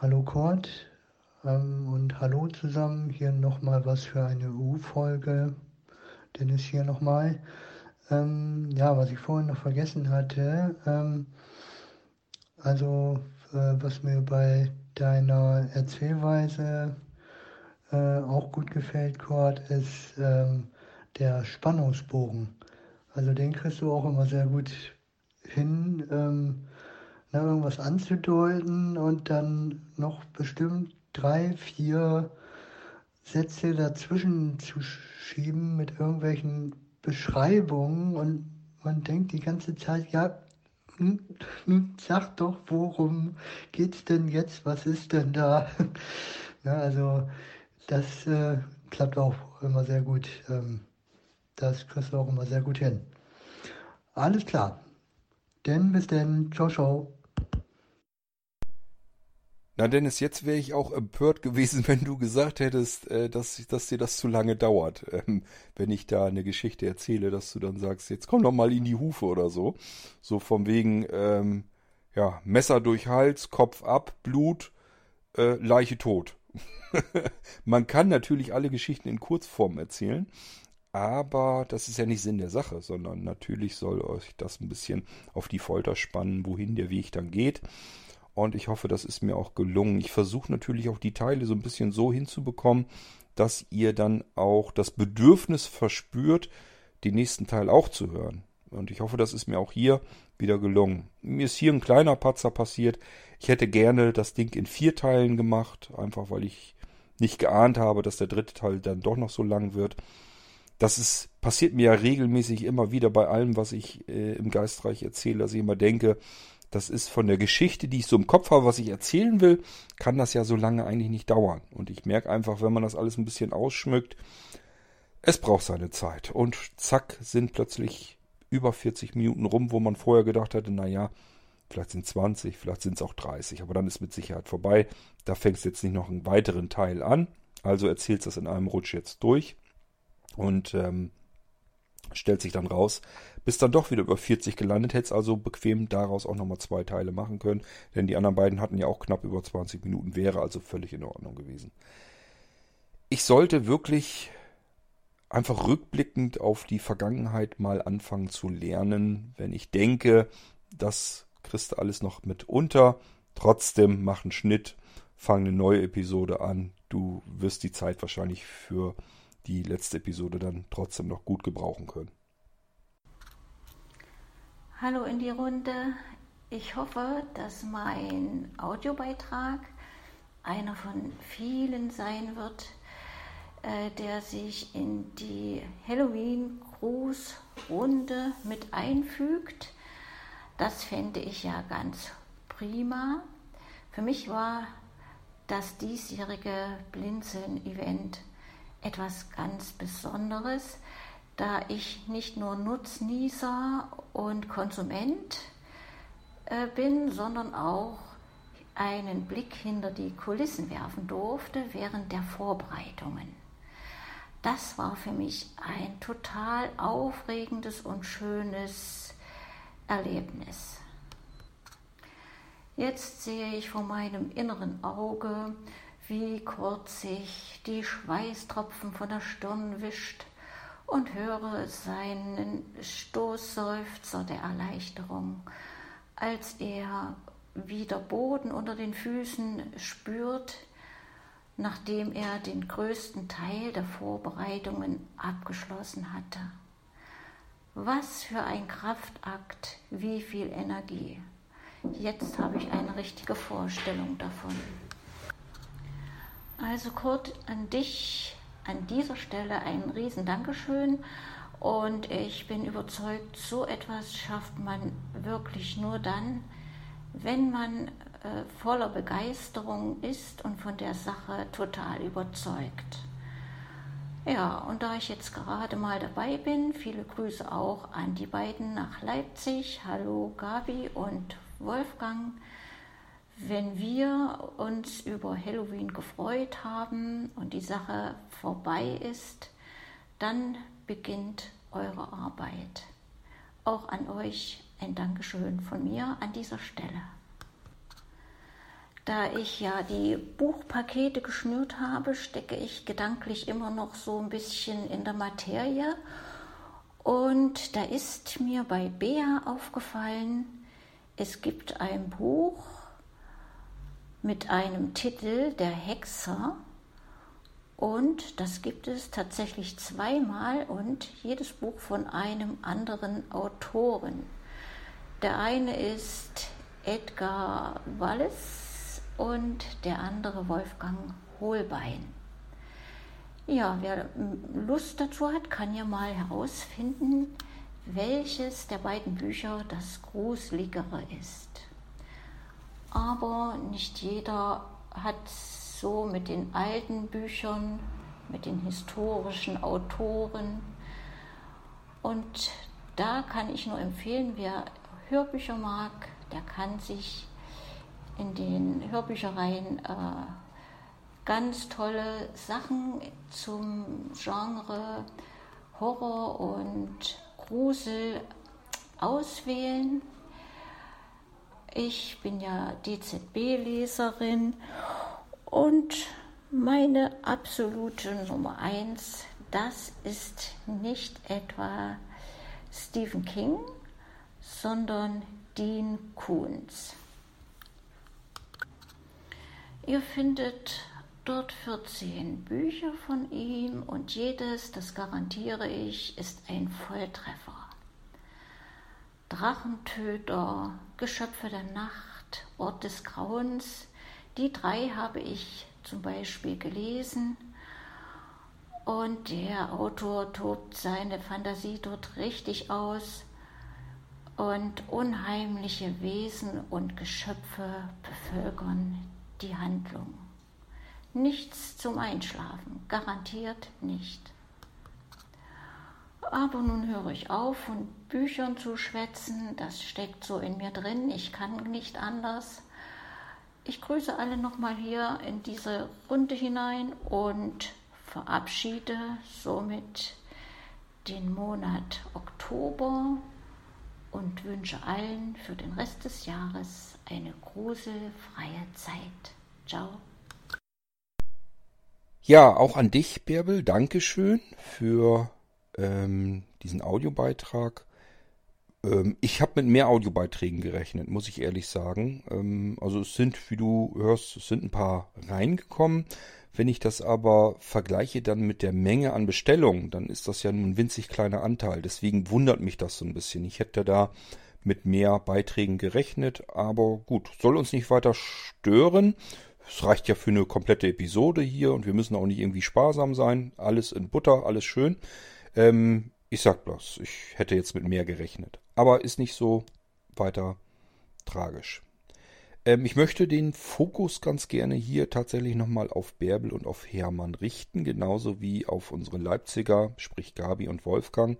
Hallo Kurt ähm, und hallo zusammen. Hier nochmal was für eine U-Folge. Dennis hier nochmal. Ähm, ja, was ich vorhin noch vergessen hatte. Ähm, also äh, was mir bei deiner Erzählweise äh, auch gut gefällt, Kurt, ist ähm, der Spannungsbogen. Also den kriegst du auch immer sehr gut hin, ähm, na, irgendwas anzudeuten und dann noch bestimmt drei, vier Sätze dazwischen zu schieben mit irgendwelchen Beschreibungen und man denkt die ganze Zeit, ja, nun sag doch, worum geht's denn jetzt? Was ist denn da? ja, also das äh, klappt auch immer sehr gut. Ähm, das kriegst du auch immer sehr gut hin. Alles klar. Denn bis denn. Ciao, ciao. Na Dennis, jetzt wäre ich auch empört gewesen, wenn du gesagt hättest, äh, dass, dass dir das zu lange dauert. Ähm, wenn ich da eine Geschichte erzähle, dass du dann sagst, jetzt komm doch mal in die Hufe oder so. So von wegen, ähm, ja, Messer durch Hals, Kopf ab, Blut, äh, Leiche tot. Man kann natürlich alle Geschichten in Kurzform erzählen, aber das ist ja nicht Sinn der Sache, sondern natürlich soll euch das ein bisschen auf die Folter spannen, wohin der Weg dann geht. Und ich hoffe, das ist mir auch gelungen. Ich versuche natürlich auch die Teile so ein bisschen so hinzubekommen, dass ihr dann auch das Bedürfnis verspürt, den nächsten Teil auch zu hören. Und ich hoffe, das ist mir auch hier wieder gelungen. Mir ist hier ein kleiner Patzer passiert. Ich hätte gerne das Ding in vier Teilen gemacht, einfach weil ich nicht geahnt habe, dass der dritte Teil dann doch noch so lang wird. Das ist, passiert mir ja regelmäßig immer wieder bei allem, was ich äh, im Geistreich erzähle, dass ich immer denke, das ist von der Geschichte, die ich so im Kopf habe, was ich erzählen will, kann das ja so lange eigentlich nicht dauern. Und ich merke einfach, wenn man das alles ein bisschen ausschmückt, es braucht seine Zeit. Und zack, sind plötzlich über 40 Minuten rum, wo man vorher gedacht hatte, naja, vielleicht sind 20, vielleicht sind es auch 30, aber dann ist mit Sicherheit vorbei. Da fängst du jetzt nicht noch einen weiteren Teil an. Also erzählst das in einem Rutsch jetzt durch. Und ähm, stellt sich dann raus, bist dann doch wieder über 40 gelandet, hättest also bequem daraus auch nochmal zwei Teile machen können, denn die anderen beiden hatten ja auch knapp über 20 Minuten, wäre also völlig in Ordnung gewesen. Ich sollte wirklich einfach rückblickend auf die Vergangenheit mal anfangen zu lernen, wenn ich denke, das kriegst du alles noch mit unter, trotzdem mach einen Schnitt, fang eine neue Episode an, du wirst die Zeit wahrscheinlich für die letzte Episode dann trotzdem noch gut gebrauchen können. Hallo in die Runde. Ich hoffe, dass mein Audiobeitrag einer von vielen sein wird, äh, der sich in die Halloween-Grußrunde mit einfügt. Das fände ich ja ganz prima. Für mich war das diesjährige Blinzeln-Event etwas ganz Besonderes, da ich nicht nur Nutznießer und Konsument äh, bin, sondern auch einen Blick hinter die Kulissen werfen durfte während der Vorbereitungen. Das war für mich ein total aufregendes und schönes Erlebnis. Jetzt sehe ich vor meinem inneren Auge, wie kurz sich die Schweißtropfen von der Stirn wischt und höre seinen Stoßseufzer der Erleichterung, als er wieder Boden unter den Füßen spürt, nachdem er den größten Teil der Vorbereitungen abgeschlossen hatte. Was für ein Kraftakt, wie viel Energie. Jetzt habe ich eine richtige Vorstellung davon. Also Kurt, an dich an dieser Stelle ein riesen Dankeschön und ich bin überzeugt, so etwas schafft man wirklich nur dann, wenn man äh, voller Begeisterung ist und von der Sache total überzeugt. Ja, und da ich jetzt gerade mal dabei bin, viele Grüße auch an die beiden nach Leipzig. Hallo Gabi und Wolfgang. Wenn wir uns über Halloween gefreut haben und die Sache vorbei ist, dann beginnt eure Arbeit. Auch an euch ein Dankeschön von mir an dieser Stelle. Da ich ja die Buchpakete geschnürt habe, stecke ich gedanklich immer noch so ein bisschen in der Materie. Und da ist mir bei Bea aufgefallen, es gibt ein Buch mit einem Titel Der Hexer und das gibt es tatsächlich zweimal und jedes Buch von einem anderen Autoren. Der eine ist Edgar Wallace und der andere Wolfgang Holbein. Ja, wer Lust dazu hat, kann ja mal herausfinden, welches der beiden Bücher das gruseligere ist. Aber nicht jeder hat so mit den alten Büchern, mit den historischen Autoren. Und da kann ich nur empfehlen, wer Hörbücher mag, der kann sich in den Hörbüchereien äh, ganz tolle Sachen zum Genre Horror und Grusel auswählen. Ich bin ja DZB-Leserin und meine absolute Nummer eins, das ist nicht etwa Stephen King, sondern Dean Koons. Ihr findet dort 14 Bücher von ihm und jedes, das garantiere ich, ist ein Volltreffer. Drachentöter, Geschöpfe der Nacht, Ort des Grauens, die drei habe ich zum Beispiel gelesen und der Autor tobt seine Fantasie dort richtig aus und unheimliche Wesen und Geschöpfe bevölkern die Handlung. Nichts zum Einschlafen, garantiert nicht. Aber nun höre ich auf, von Büchern zu schwätzen, das steckt so in mir drin, ich kann nicht anders. Ich grüße alle nochmal hier in diese Runde hinein und verabschiede somit den Monat Oktober und wünsche allen für den Rest des Jahres eine gruselfreie Zeit. Ciao. Ja, auch an dich, Bärbel, Dankeschön für ähm, diesen Audiobeitrag. Ähm, ich habe mit mehr Audiobeiträgen gerechnet, muss ich ehrlich sagen. Ähm, also es sind, wie du hörst, es sind ein paar reingekommen. Wenn ich das aber vergleiche dann mit der Menge an Bestellungen, dann ist das ja nun ein winzig kleiner Anteil. Deswegen wundert mich das so ein bisschen. Ich hätte da mit mehr Beiträgen gerechnet, aber gut, soll uns nicht weiter stören. Es reicht ja für eine komplette Episode hier und wir müssen auch nicht irgendwie sparsam sein. Alles in Butter, alles schön. Ähm, ich sag bloß, ich hätte jetzt mit mehr gerechnet. Aber ist nicht so weiter tragisch. Ähm, ich möchte den Fokus ganz gerne hier tatsächlich nochmal auf Bärbel und auf Hermann richten, genauso wie auf unsere Leipziger, sprich Gabi und Wolfgang.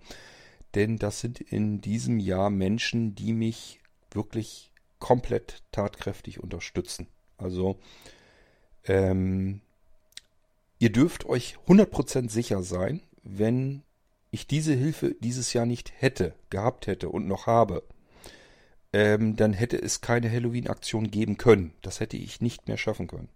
Denn das sind in diesem Jahr Menschen, die mich wirklich komplett tatkräftig unterstützen. Also ähm, ihr dürft euch 100% sicher sein, wenn ich diese Hilfe dieses Jahr nicht hätte, gehabt hätte und noch habe, ähm, dann hätte es keine Halloween-Aktion geben können. Das hätte ich nicht mehr schaffen können.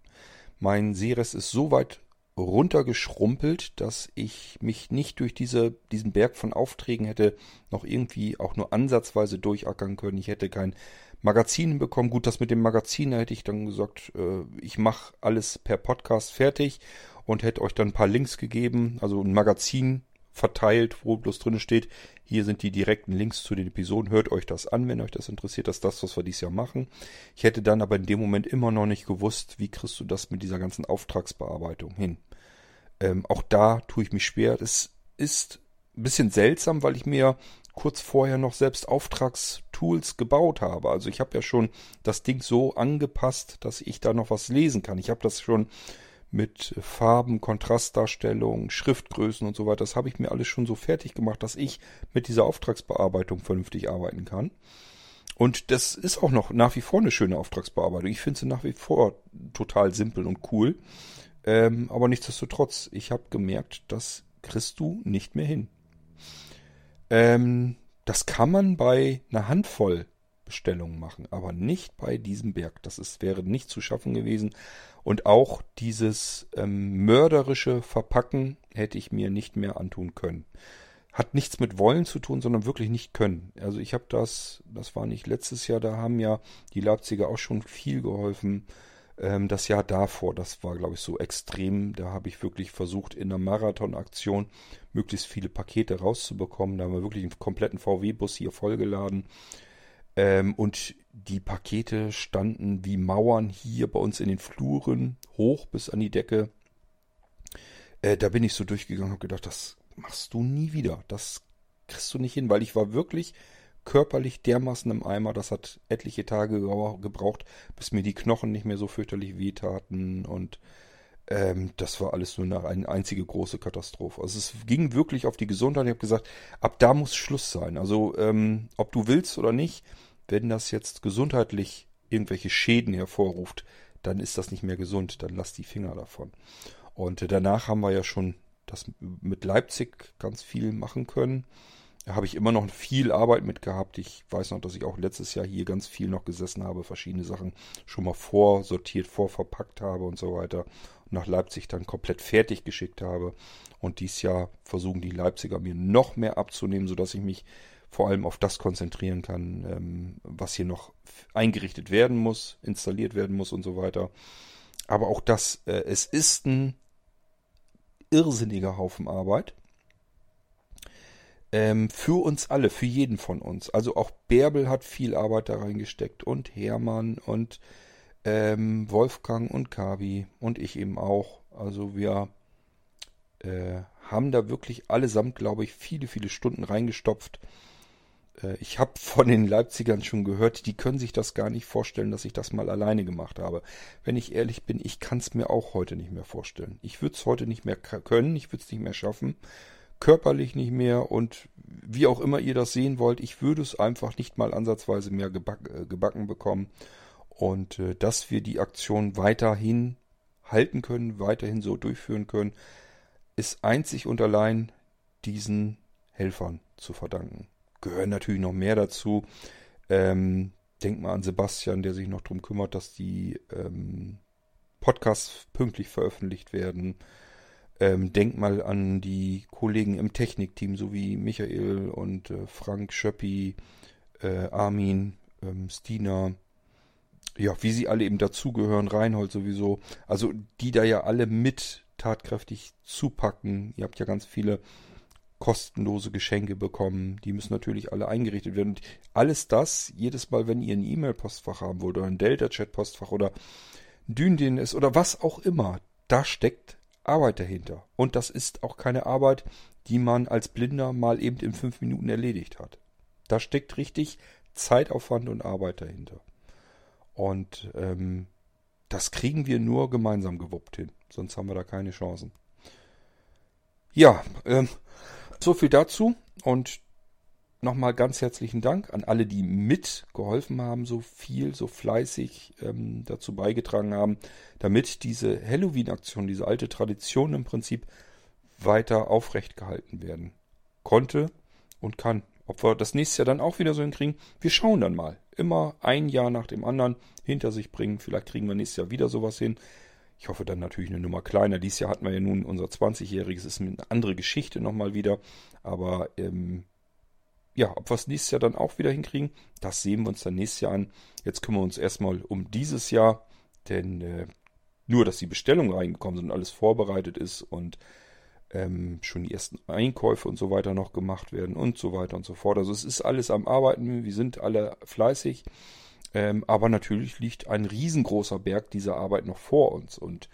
Mein Seerest ist so weit runtergeschrumpelt, dass ich mich nicht durch diese, diesen Berg von Aufträgen hätte noch irgendwie auch nur ansatzweise durchackern können. Ich hätte kein Magazin bekommen. Gut, das mit dem Magazin, da hätte ich dann gesagt, äh, ich mache alles per Podcast fertig und hätte euch dann ein paar Links gegeben, also ein Magazin verteilt, wo bloß drin steht, hier sind die direkten Links zu den Episoden, hört euch das an, wenn euch das interessiert, das ist das, was wir dieses Jahr machen. Ich hätte dann aber in dem Moment immer noch nicht gewusst, wie kriegst du das mit dieser ganzen Auftragsbearbeitung hin. Ähm, auch da tue ich mich schwer. Es ist ein bisschen seltsam, weil ich mir kurz vorher noch selbst Auftragstools gebaut habe. Also ich habe ja schon das Ding so angepasst, dass ich da noch was lesen kann. Ich habe das schon mit Farben, Kontrastdarstellung, Schriftgrößen und so weiter. Das habe ich mir alles schon so fertig gemacht, dass ich mit dieser Auftragsbearbeitung vernünftig arbeiten kann. Und das ist auch noch nach wie vor eine schöne Auftragsbearbeitung. Ich finde sie nach wie vor total simpel und cool. Ähm, aber nichtsdestotrotz, ich habe gemerkt, das kriegst du nicht mehr hin. Ähm, das kann man bei einer Handvoll Bestellungen machen, aber nicht bei diesem Berg. Das ist, wäre nicht zu schaffen gewesen. Und auch dieses ähm, mörderische Verpacken hätte ich mir nicht mehr antun können. Hat nichts mit Wollen zu tun, sondern wirklich nicht können. Also ich habe das, das war nicht letztes Jahr, da haben ja die Leipziger auch schon viel geholfen. Ähm, das Jahr davor, das war, glaube ich, so extrem. Da habe ich wirklich versucht, in einer Marathonaktion möglichst viele Pakete rauszubekommen. Da haben wir wirklich einen kompletten VW-Bus hier vollgeladen. Ähm, und die Pakete standen wie Mauern hier bei uns in den Fluren, hoch bis an die Decke. Äh, da bin ich so durchgegangen und habe gedacht, das machst du nie wieder. Das kriegst du nicht hin, weil ich war wirklich körperlich dermaßen im Eimer. Das hat etliche Tage gebraucht, bis mir die Knochen nicht mehr so fürchterlich wehtaten und ähm, das war alles nur eine einzige große Katastrophe. Also es ging wirklich auf die Gesundheit. Ich habe gesagt, ab da muss Schluss sein. Also ähm, ob du willst oder nicht, wenn das jetzt gesundheitlich irgendwelche Schäden hervorruft, dann ist das nicht mehr gesund, dann lass die Finger davon. Und äh, danach haben wir ja schon das mit Leipzig ganz viel machen können. Da habe ich immer noch viel Arbeit mit gehabt. Ich weiß noch, dass ich auch letztes Jahr hier ganz viel noch gesessen habe, verschiedene Sachen schon mal vorsortiert, vorverpackt habe und so weiter. Und nach Leipzig dann komplett fertig geschickt habe. Und dieses Jahr versuchen die Leipziger mir noch mehr abzunehmen, sodass ich mich vor allem auf das konzentrieren kann, ähm, was hier noch eingerichtet werden muss, installiert werden muss und so weiter. Aber auch das, äh, es ist ein irrsinniger Haufen Arbeit. Ähm, für uns alle, für jeden von uns. Also auch Bärbel hat viel Arbeit da reingesteckt und Hermann und ähm, Wolfgang und Kabi und ich eben auch. Also wir äh, haben da wirklich allesamt, glaube ich, viele, viele Stunden reingestopft. Äh, ich habe von den Leipzigern schon gehört, die können sich das gar nicht vorstellen, dass ich das mal alleine gemacht habe. Wenn ich ehrlich bin, ich kann es mir auch heute nicht mehr vorstellen. Ich würde es heute nicht mehr können, ich würde es nicht mehr schaffen, körperlich nicht mehr und wie auch immer ihr das sehen wollt, ich würde es einfach nicht mal ansatzweise mehr geback, äh, gebacken bekommen. Und äh, dass wir die Aktion weiterhin halten können, weiterhin so durchführen können, ist einzig und allein diesen Helfern zu verdanken gehören natürlich noch mehr dazu. Ähm, denk mal an Sebastian, der sich noch darum kümmert, dass die ähm, Podcasts pünktlich veröffentlicht werden. Ähm, denk mal an die Kollegen im Technikteam, so wie Michael und äh, Frank Schöppi, äh, Armin, ähm, Stina. Ja, wie sie alle eben dazugehören, Reinhold sowieso. Also die da ja alle mit tatkräftig zupacken. Ihr habt ja ganz viele kostenlose Geschenke bekommen. Die müssen natürlich alle eingerichtet werden. Und alles das, jedes Mal, wenn ihr ein E-Mail-Postfach haben wollt oder ein Delta-Chat-Postfach oder Dündin ist oder was auch immer, da steckt Arbeit dahinter. Und das ist auch keine Arbeit, die man als Blinder mal eben in fünf Minuten erledigt hat. Da steckt richtig Zeitaufwand und Arbeit dahinter. Und ähm, das kriegen wir nur gemeinsam gewuppt hin. Sonst haben wir da keine Chancen. Ja, ähm, so viel dazu. Und nochmal ganz herzlichen Dank an alle, die mitgeholfen haben, so viel, so fleißig ähm, dazu beigetragen haben, damit diese Halloween-Aktion, diese alte Tradition im Prinzip weiter aufrecht gehalten werden konnte und kann. Ob wir das nächste Jahr dann auch wieder so hinkriegen, wir schauen dann mal. Immer ein Jahr nach dem anderen hinter sich bringen. Vielleicht kriegen wir nächstes Jahr wieder sowas hin. Ich hoffe dann natürlich eine Nummer kleiner. Dieses Jahr hatten wir ja nun unser 20-jähriges, ist eine andere Geschichte nochmal wieder. Aber ähm, ja, ob wir es nächstes Jahr dann auch wieder hinkriegen, das sehen wir uns dann nächstes Jahr an. Jetzt kümmern wir uns erstmal um dieses Jahr, denn äh, nur, dass die Bestellungen reingekommen sind und alles vorbereitet ist und ähm, schon die ersten Einkäufe und so weiter noch gemacht werden und so weiter und so fort. Also es ist alles am Arbeiten, wir sind alle fleißig, ähm, aber natürlich liegt ein riesengroßer Berg dieser Arbeit noch vor uns und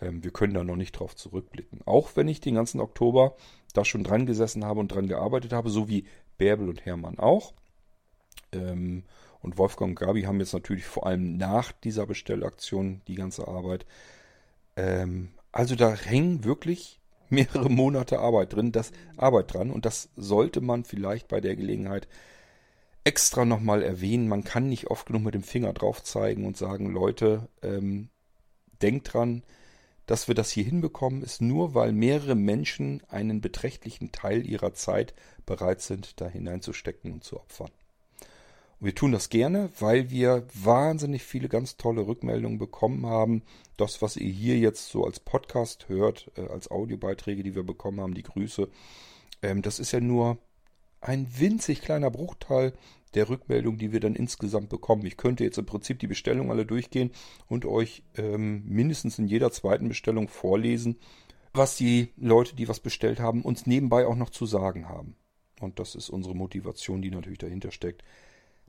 ähm, wir können da noch nicht drauf zurückblicken. Auch wenn ich den ganzen Oktober da schon dran gesessen habe und dran gearbeitet habe, so wie Bärbel und Hermann auch. Ähm, und Wolfgang und Gabi haben jetzt natürlich vor allem nach dieser Bestellaktion die ganze Arbeit. Ähm, also da hängen wirklich mehrere Monate Arbeit drin, das Arbeit dran und das sollte man vielleicht bei der Gelegenheit extra nochmal erwähnen. Man kann nicht oft genug mit dem Finger drauf zeigen und sagen, Leute, ähm, denkt dran, dass wir das hier hinbekommen, ist nur, weil mehrere Menschen einen beträchtlichen Teil ihrer Zeit bereit sind, da hineinzustecken und zu opfern. Und wir tun das gerne, weil wir wahnsinnig viele ganz tolle Rückmeldungen bekommen haben. Das, was ihr hier jetzt so als Podcast hört, äh, als Audiobeiträge, die wir bekommen haben, die Grüße, ähm, das ist ja nur ein winzig kleiner Bruchteil der Rückmeldung, die wir dann insgesamt bekommen. Ich könnte jetzt im Prinzip die Bestellung alle durchgehen und euch ähm, mindestens in jeder zweiten Bestellung vorlesen, was die Leute, die was bestellt haben, uns nebenbei auch noch zu sagen haben. Und das ist unsere Motivation, die natürlich dahinter steckt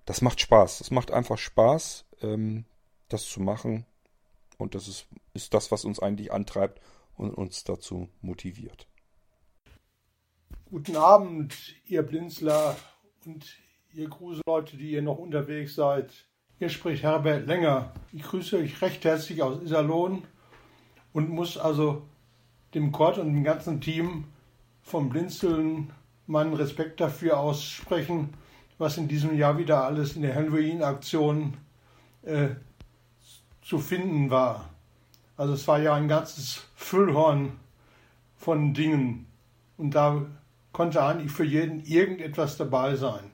das macht Spaß. Das macht einfach Spaß, ähm, das zu machen. Und das ist, ist das, was uns eigentlich antreibt und uns dazu motiviert. Guten Abend, ihr Blinzler und ihr Gruselleute, die ihr noch unterwegs seid. Hier spricht Herbert Länger. Ich grüße euch recht herzlich aus Iserlohn und muss also dem Kort und dem ganzen Team vom Blinzeln meinen Respekt dafür aussprechen, was in diesem Jahr wieder alles in der Halloween-Aktion äh, zu finden war. Also es war ja ein ganzes Füllhorn von Dingen und da konnte eigentlich für jeden irgendetwas dabei sein.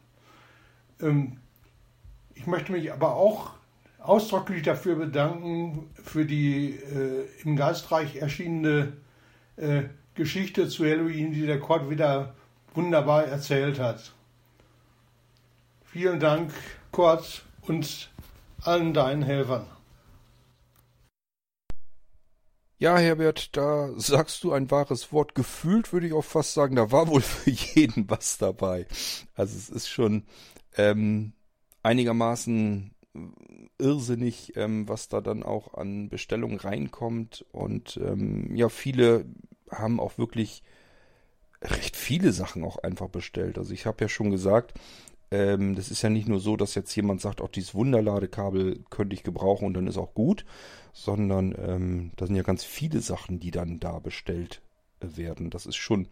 Ähm, ich möchte mich aber auch ausdrücklich dafür bedanken für die äh, im Geistreich erschienene äh, Geschichte zu Halloween, die der Kurt wieder wunderbar erzählt hat. Vielen Dank, Kurt, und allen deinen Helfern. Ja, Herbert, da sagst du ein wahres Wort. Gefühlt würde ich auch fast sagen, da war wohl für jeden was dabei. Also es ist schon ähm, einigermaßen irrsinnig, ähm, was da dann auch an Bestellungen reinkommt. Und ähm, ja, viele haben auch wirklich recht viele Sachen auch einfach bestellt. Also ich habe ja schon gesagt, ähm, das ist ja nicht nur so, dass jetzt jemand sagt, auch dieses Wunderladekabel könnte ich gebrauchen und dann ist auch gut, sondern ähm, da sind ja ganz viele Sachen, die dann da bestellt werden. Das ist schon,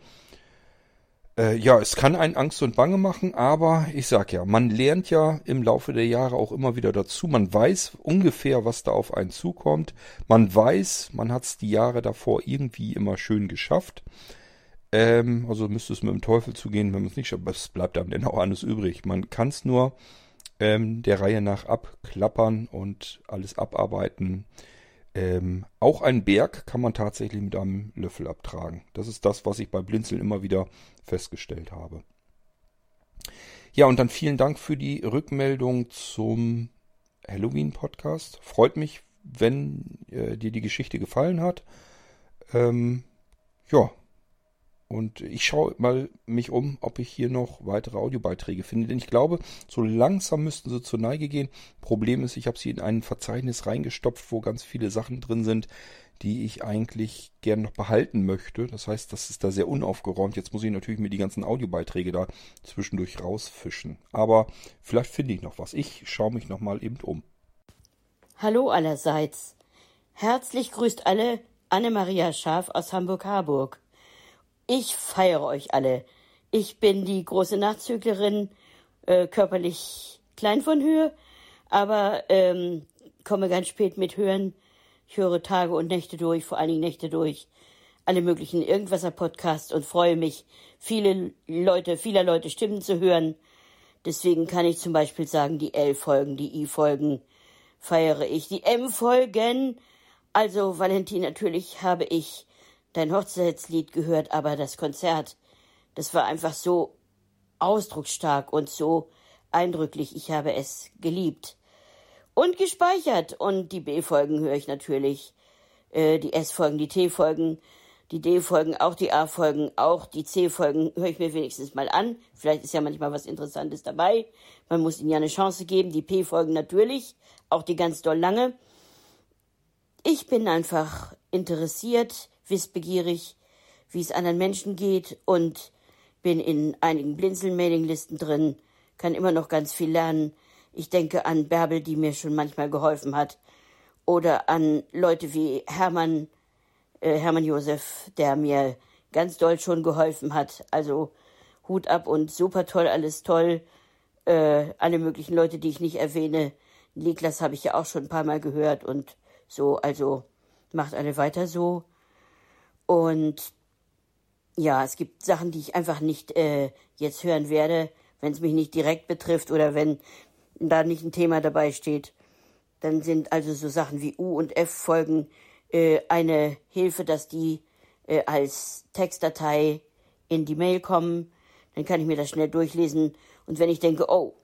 äh, ja, es kann einen Angst und Bange machen, aber ich sag ja, man lernt ja im Laufe der Jahre auch immer wieder dazu. Man weiß ungefähr, was da auf einen zukommt. Man weiß, man hat es die Jahre davor irgendwie immer schön geschafft. Ähm, also müsste es mit dem Teufel zugehen, wenn man es nicht schafft. Was bleibt einem denn auch alles übrig? Man kann es nur ähm, der Reihe nach abklappern und alles abarbeiten. Ähm, auch einen Berg kann man tatsächlich mit einem Löffel abtragen. Das ist das, was ich bei Blinzeln immer wieder festgestellt habe. Ja, und dann vielen Dank für die Rückmeldung zum Halloween-Podcast. Freut mich, wenn äh, dir die Geschichte gefallen hat. Ähm, ja, und ich schaue mal mich um, ob ich hier noch weitere Audiobeiträge finde. Denn ich glaube, so langsam müssten sie zur Neige gehen. Problem ist, ich habe sie in ein Verzeichnis reingestopft, wo ganz viele Sachen drin sind, die ich eigentlich gern noch behalten möchte. Das heißt, das ist da sehr unaufgeräumt. Jetzt muss ich natürlich mir die ganzen Audiobeiträge da zwischendurch rausfischen. Aber vielleicht finde ich noch was. Ich schaue mich noch mal eben um. Hallo allerseits. Herzlich grüßt alle Anne-Maria Schaf aus Hamburg-Harburg. Ich feiere euch alle. Ich bin die große Nachzüglerin, äh, körperlich klein von Höhe, aber ähm, komme ganz spät mit Hören. Ich höre Tage und Nächte durch, vor allen Dingen Nächte durch, alle möglichen Irgendwasser-Podcasts und freue mich, viele Leute, vieler Leute Stimmen zu hören. Deswegen kann ich zum Beispiel sagen, die L-Folgen, die I-Folgen feiere ich, die M-Folgen. Also, Valentin, natürlich habe ich dein Hochzeitslied gehört, aber das Konzert, das war einfach so ausdrucksstark und so eindrücklich. Ich habe es geliebt und gespeichert. Und die B-Folgen höre ich natürlich, äh, die S-Folgen, die T-Folgen, die D-Folgen, auch die A-Folgen, auch die C-Folgen höre ich mir wenigstens mal an. Vielleicht ist ja manchmal was Interessantes dabei. Man muss ihnen ja eine Chance geben. Die P-Folgen natürlich, auch die ganz doll lange. Ich bin einfach interessiert, wissbegierig, wie es anderen Menschen geht und bin in einigen Blinzeln-Mailinglisten drin, kann immer noch ganz viel lernen. Ich denke an Bärbel, die mir schon manchmal geholfen hat, oder an Leute wie Hermann, äh, Hermann Josef, der mir ganz doll schon geholfen hat. Also Hut ab und super toll, alles toll. Äh, alle möglichen Leute, die ich nicht erwähne. Niklas habe ich ja auch schon ein paar Mal gehört und so, also macht alle weiter so. Und ja, es gibt Sachen, die ich einfach nicht äh, jetzt hören werde, wenn es mich nicht direkt betrifft oder wenn da nicht ein Thema dabei steht. Dann sind also so Sachen wie U und F Folgen äh, eine Hilfe, dass die äh, als Textdatei in die Mail kommen. Dann kann ich mir das schnell durchlesen. Und wenn ich denke, oh,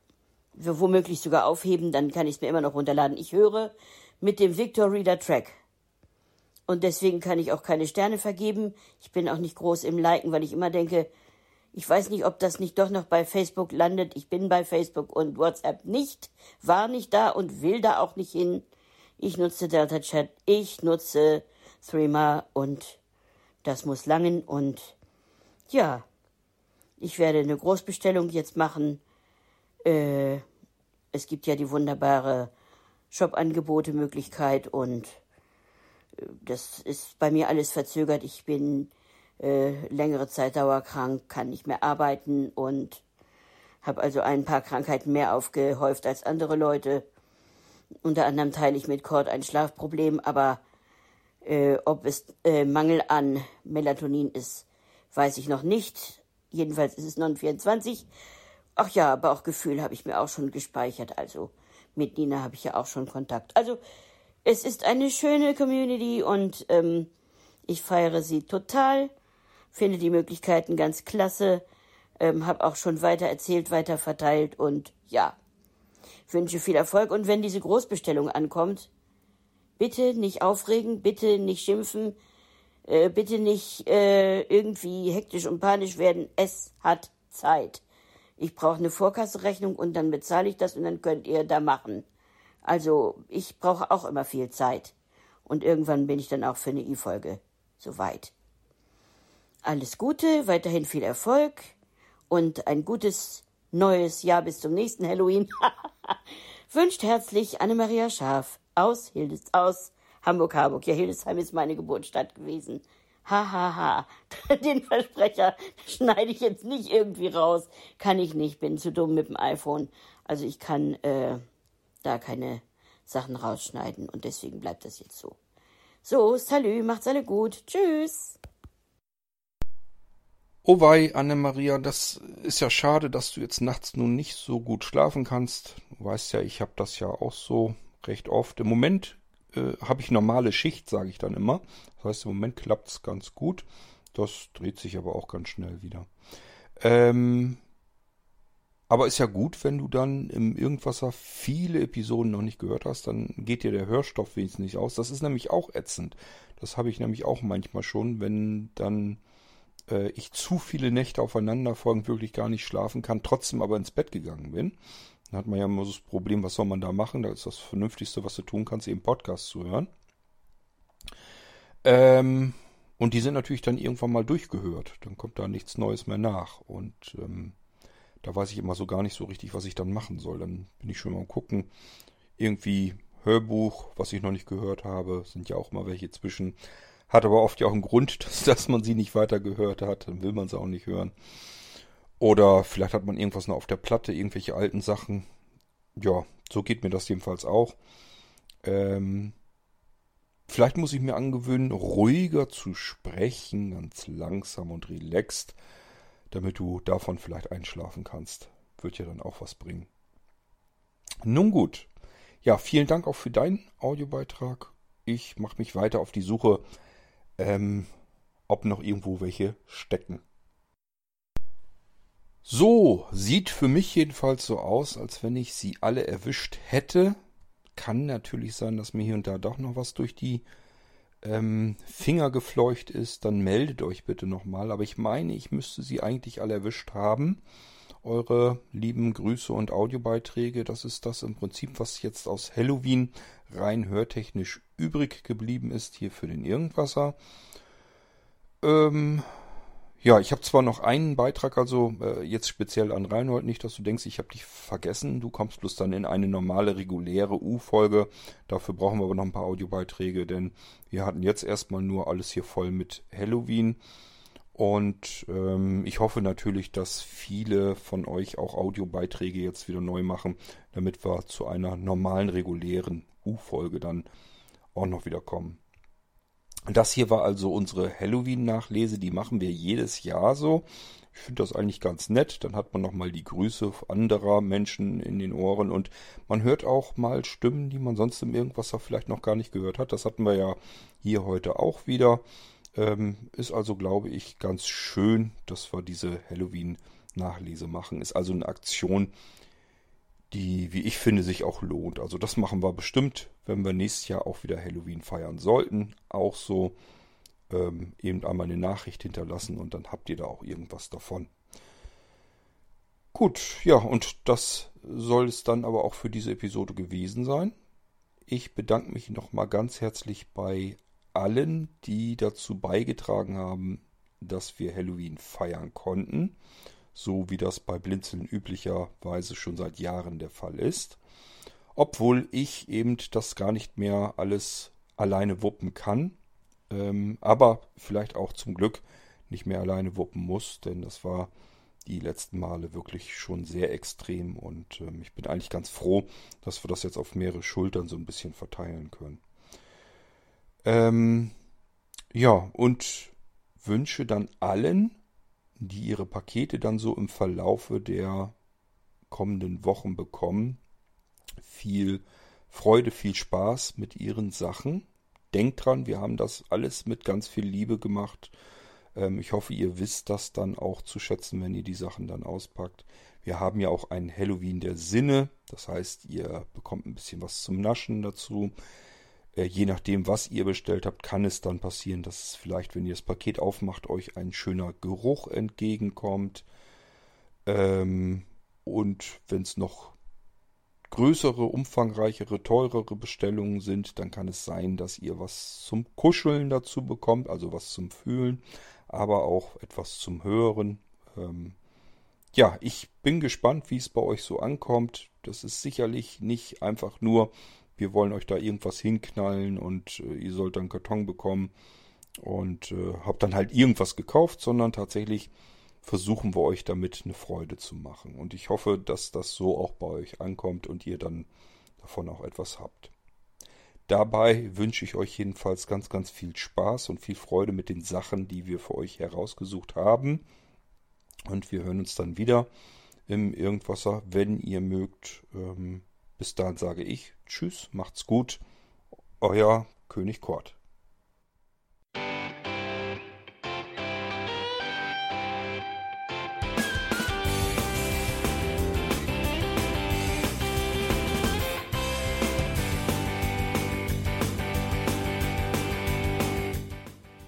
womöglich sogar aufheben, dann kann ich es mir immer noch runterladen. Ich höre mit dem Victor Reader Track. Und deswegen kann ich auch keine Sterne vergeben. Ich bin auch nicht groß im Liken, weil ich immer denke, ich weiß nicht, ob das nicht doch noch bei Facebook landet. Ich bin bei Facebook und WhatsApp nicht, war nicht da und will da auch nicht hin. Ich nutze Delta Chat, ich nutze Threema und das muss langen und ja, ich werde eine Großbestellung jetzt machen. Äh, es gibt ja die wunderbare Shop-Angebote-Möglichkeit und das ist bei mir alles verzögert. Ich bin äh, längere Zeit dauerkrank, kann nicht mehr arbeiten und habe also ein paar Krankheiten mehr aufgehäuft als andere Leute. Unter anderem teile ich mit Cord ein Schlafproblem, aber äh, ob es äh, Mangel an Melatonin ist, weiß ich noch nicht. Jedenfalls ist es 924. Ach ja, Bauchgefühl habe ich mir auch schon gespeichert. Also mit Nina habe ich ja auch schon Kontakt. Also es ist eine schöne Community und ähm, ich feiere sie total finde die Möglichkeiten ganz klasse, ähm, habe auch schon weiter erzählt, weiter verteilt und ja, wünsche viel Erfolg. Und wenn diese Großbestellung ankommt, bitte nicht aufregen, bitte nicht schimpfen, äh, bitte nicht äh, irgendwie hektisch und panisch werden. Es hat Zeit. Ich brauche eine Vorkasserechnung und dann bezahle ich das und dann könnt ihr da machen. Also ich brauche auch immer viel Zeit. Und irgendwann bin ich dann auch für eine I-Folge soweit. Alles Gute, weiterhin viel Erfolg und ein gutes neues Jahr bis zum nächsten Halloween. Wünscht herzlich Anne-Maria Schaf aus Hildes, aus Hamburg-Harburg. Ja, Hildesheim ist meine Geburtsstadt gewesen. Ha, ha, ha. Den Versprecher schneide ich jetzt nicht irgendwie raus. Kann ich nicht, bin zu dumm mit dem iPhone. Also ich kann äh, da keine Sachen rausschneiden und deswegen bleibt das jetzt so. So, salü, macht's alle gut. Tschüss. Oh wei, Anne-Maria, das ist ja schade, dass du jetzt nachts nun nicht so gut schlafen kannst. Du weißt ja, ich habe das ja auch so recht oft. Im Moment äh, habe ich normale Schicht, sage ich dann immer. Das heißt, im Moment klappt's ganz gut. Das dreht sich aber auch ganz schnell wieder. Ähm, aber ist ja gut, wenn du dann im Irgendwasser viele Episoden noch nicht gehört hast, dann geht dir der Hörstoff wenigstens nicht aus. Das ist nämlich auch ätzend. Das habe ich nämlich auch manchmal schon, wenn dann äh, ich zu viele Nächte aufeinander folgend wirklich gar nicht schlafen kann, trotzdem aber ins Bett gegangen bin. Dann hat man ja immer so das Problem, was soll man da machen? Da ist das Vernünftigste, was du tun kannst, eben Podcast zu hören. Ähm, und die sind natürlich dann irgendwann mal durchgehört. Dann kommt da nichts Neues mehr nach. Und ähm, da weiß ich immer so gar nicht so richtig, was ich dann machen soll. Dann bin ich schon mal am gucken. Irgendwie Hörbuch, was ich noch nicht gehört habe, sind ja auch immer welche zwischen. Hat aber oft ja auch einen Grund, dass, dass man sie nicht weiter gehört hat. Dann will man sie auch nicht hören. Oder vielleicht hat man irgendwas noch auf der Platte, irgendwelche alten Sachen. Ja, so geht mir das jedenfalls auch. Ähm, vielleicht muss ich mir angewöhnen, ruhiger zu sprechen, ganz langsam und relaxed, damit du davon vielleicht einschlafen kannst. Wird ja dann auch was bringen. Nun gut. Ja, vielen Dank auch für deinen Audiobeitrag. Ich mache mich weiter auf die Suche, ähm, ob noch irgendwo welche stecken. So, sieht für mich jedenfalls so aus, als wenn ich sie alle erwischt hätte. Kann natürlich sein, dass mir hier und da doch noch was durch die ähm, Finger gefleucht ist. Dann meldet euch bitte nochmal. Aber ich meine, ich müsste sie eigentlich alle erwischt haben. Eure lieben Grüße und Audiobeiträge, das ist das im Prinzip, was jetzt aus Halloween rein hörtechnisch übrig geblieben ist, hier für den Irgendwasser. Ähm, ja, ich habe zwar noch einen Beitrag, also äh, jetzt speziell an Reinhold, nicht, dass du denkst, ich habe dich vergessen. Du kommst bloß dann in eine normale, reguläre U-Folge. Dafür brauchen wir aber noch ein paar Audiobeiträge, denn wir hatten jetzt erstmal nur alles hier voll mit Halloween. Und ähm, ich hoffe natürlich, dass viele von euch auch Audiobeiträge jetzt wieder neu machen, damit wir zu einer normalen, regulären U-Folge dann auch noch wieder kommen. Das hier war also unsere Halloween-Nachlese, die machen wir jedes Jahr so. Ich finde das eigentlich ganz nett. Dann hat man nochmal die Grüße anderer Menschen in den Ohren und man hört auch mal Stimmen, die man sonst im Irgendwasser vielleicht noch gar nicht gehört hat. Das hatten wir ja hier heute auch wieder. Ähm, ist also, glaube ich, ganz schön, dass wir diese Halloween-Nachlese machen. Ist also eine Aktion, die, wie ich finde, sich auch lohnt. Also das machen wir bestimmt, wenn wir nächstes Jahr auch wieder Halloween feiern sollten. Auch so ähm, eben einmal eine Nachricht hinterlassen und dann habt ihr da auch irgendwas davon. Gut, ja, und das soll es dann aber auch für diese Episode gewesen sein. Ich bedanke mich nochmal ganz herzlich bei allen, die dazu beigetragen haben, dass wir Halloween feiern konnten so wie das bei Blinzeln üblicherweise schon seit Jahren der Fall ist. Obwohl ich eben das gar nicht mehr alles alleine wuppen kann, ähm, aber vielleicht auch zum Glück nicht mehr alleine wuppen muss, denn das war die letzten Male wirklich schon sehr extrem und ähm, ich bin eigentlich ganz froh, dass wir das jetzt auf mehrere Schultern so ein bisschen verteilen können. Ähm, ja, und wünsche dann allen die ihre Pakete dann so im Verlaufe der kommenden Wochen bekommen. Viel Freude, viel Spaß mit ihren Sachen. Denkt dran, wir haben das alles mit ganz viel Liebe gemacht. Ähm, ich hoffe, ihr wisst das dann auch zu schätzen, wenn ihr die Sachen dann auspackt. Wir haben ja auch ein Halloween der Sinne. Das heißt, ihr bekommt ein bisschen was zum Naschen dazu. Äh, je nachdem, was ihr bestellt habt, kann es dann passieren, dass vielleicht, wenn ihr das Paket aufmacht, euch ein schöner Geruch entgegenkommt. Ähm, und wenn es noch größere, umfangreichere, teurere Bestellungen sind, dann kann es sein, dass ihr was zum Kuscheln dazu bekommt, also was zum Fühlen, aber auch etwas zum Hören. Ähm, ja, ich bin gespannt, wie es bei euch so ankommt. Das ist sicherlich nicht einfach nur wir wollen euch da irgendwas hinknallen und äh, ihr sollt dann Karton bekommen und äh, habt dann halt irgendwas gekauft, sondern tatsächlich versuchen wir euch damit eine Freude zu machen. Und ich hoffe, dass das so auch bei euch ankommt und ihr dann davon auch etwas habt. Dabei wünsche ich euch jedenfalls ganz, ganz viel Spaß und viel Freude mit den Sachen, die wir für euch herausgesucht haben. Und wir hören uns dann wieder im Irgendwasser, wenn ihr mögt. Ähm, bis dahin sage ich Tschüss, macht's gut. Euer König Kort.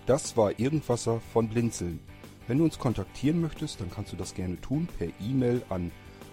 Das war Irgendwasser von Blinzeln. Wenn du uns kontaktieren möchtest, dann kannst du das gerne tun per E-Mail an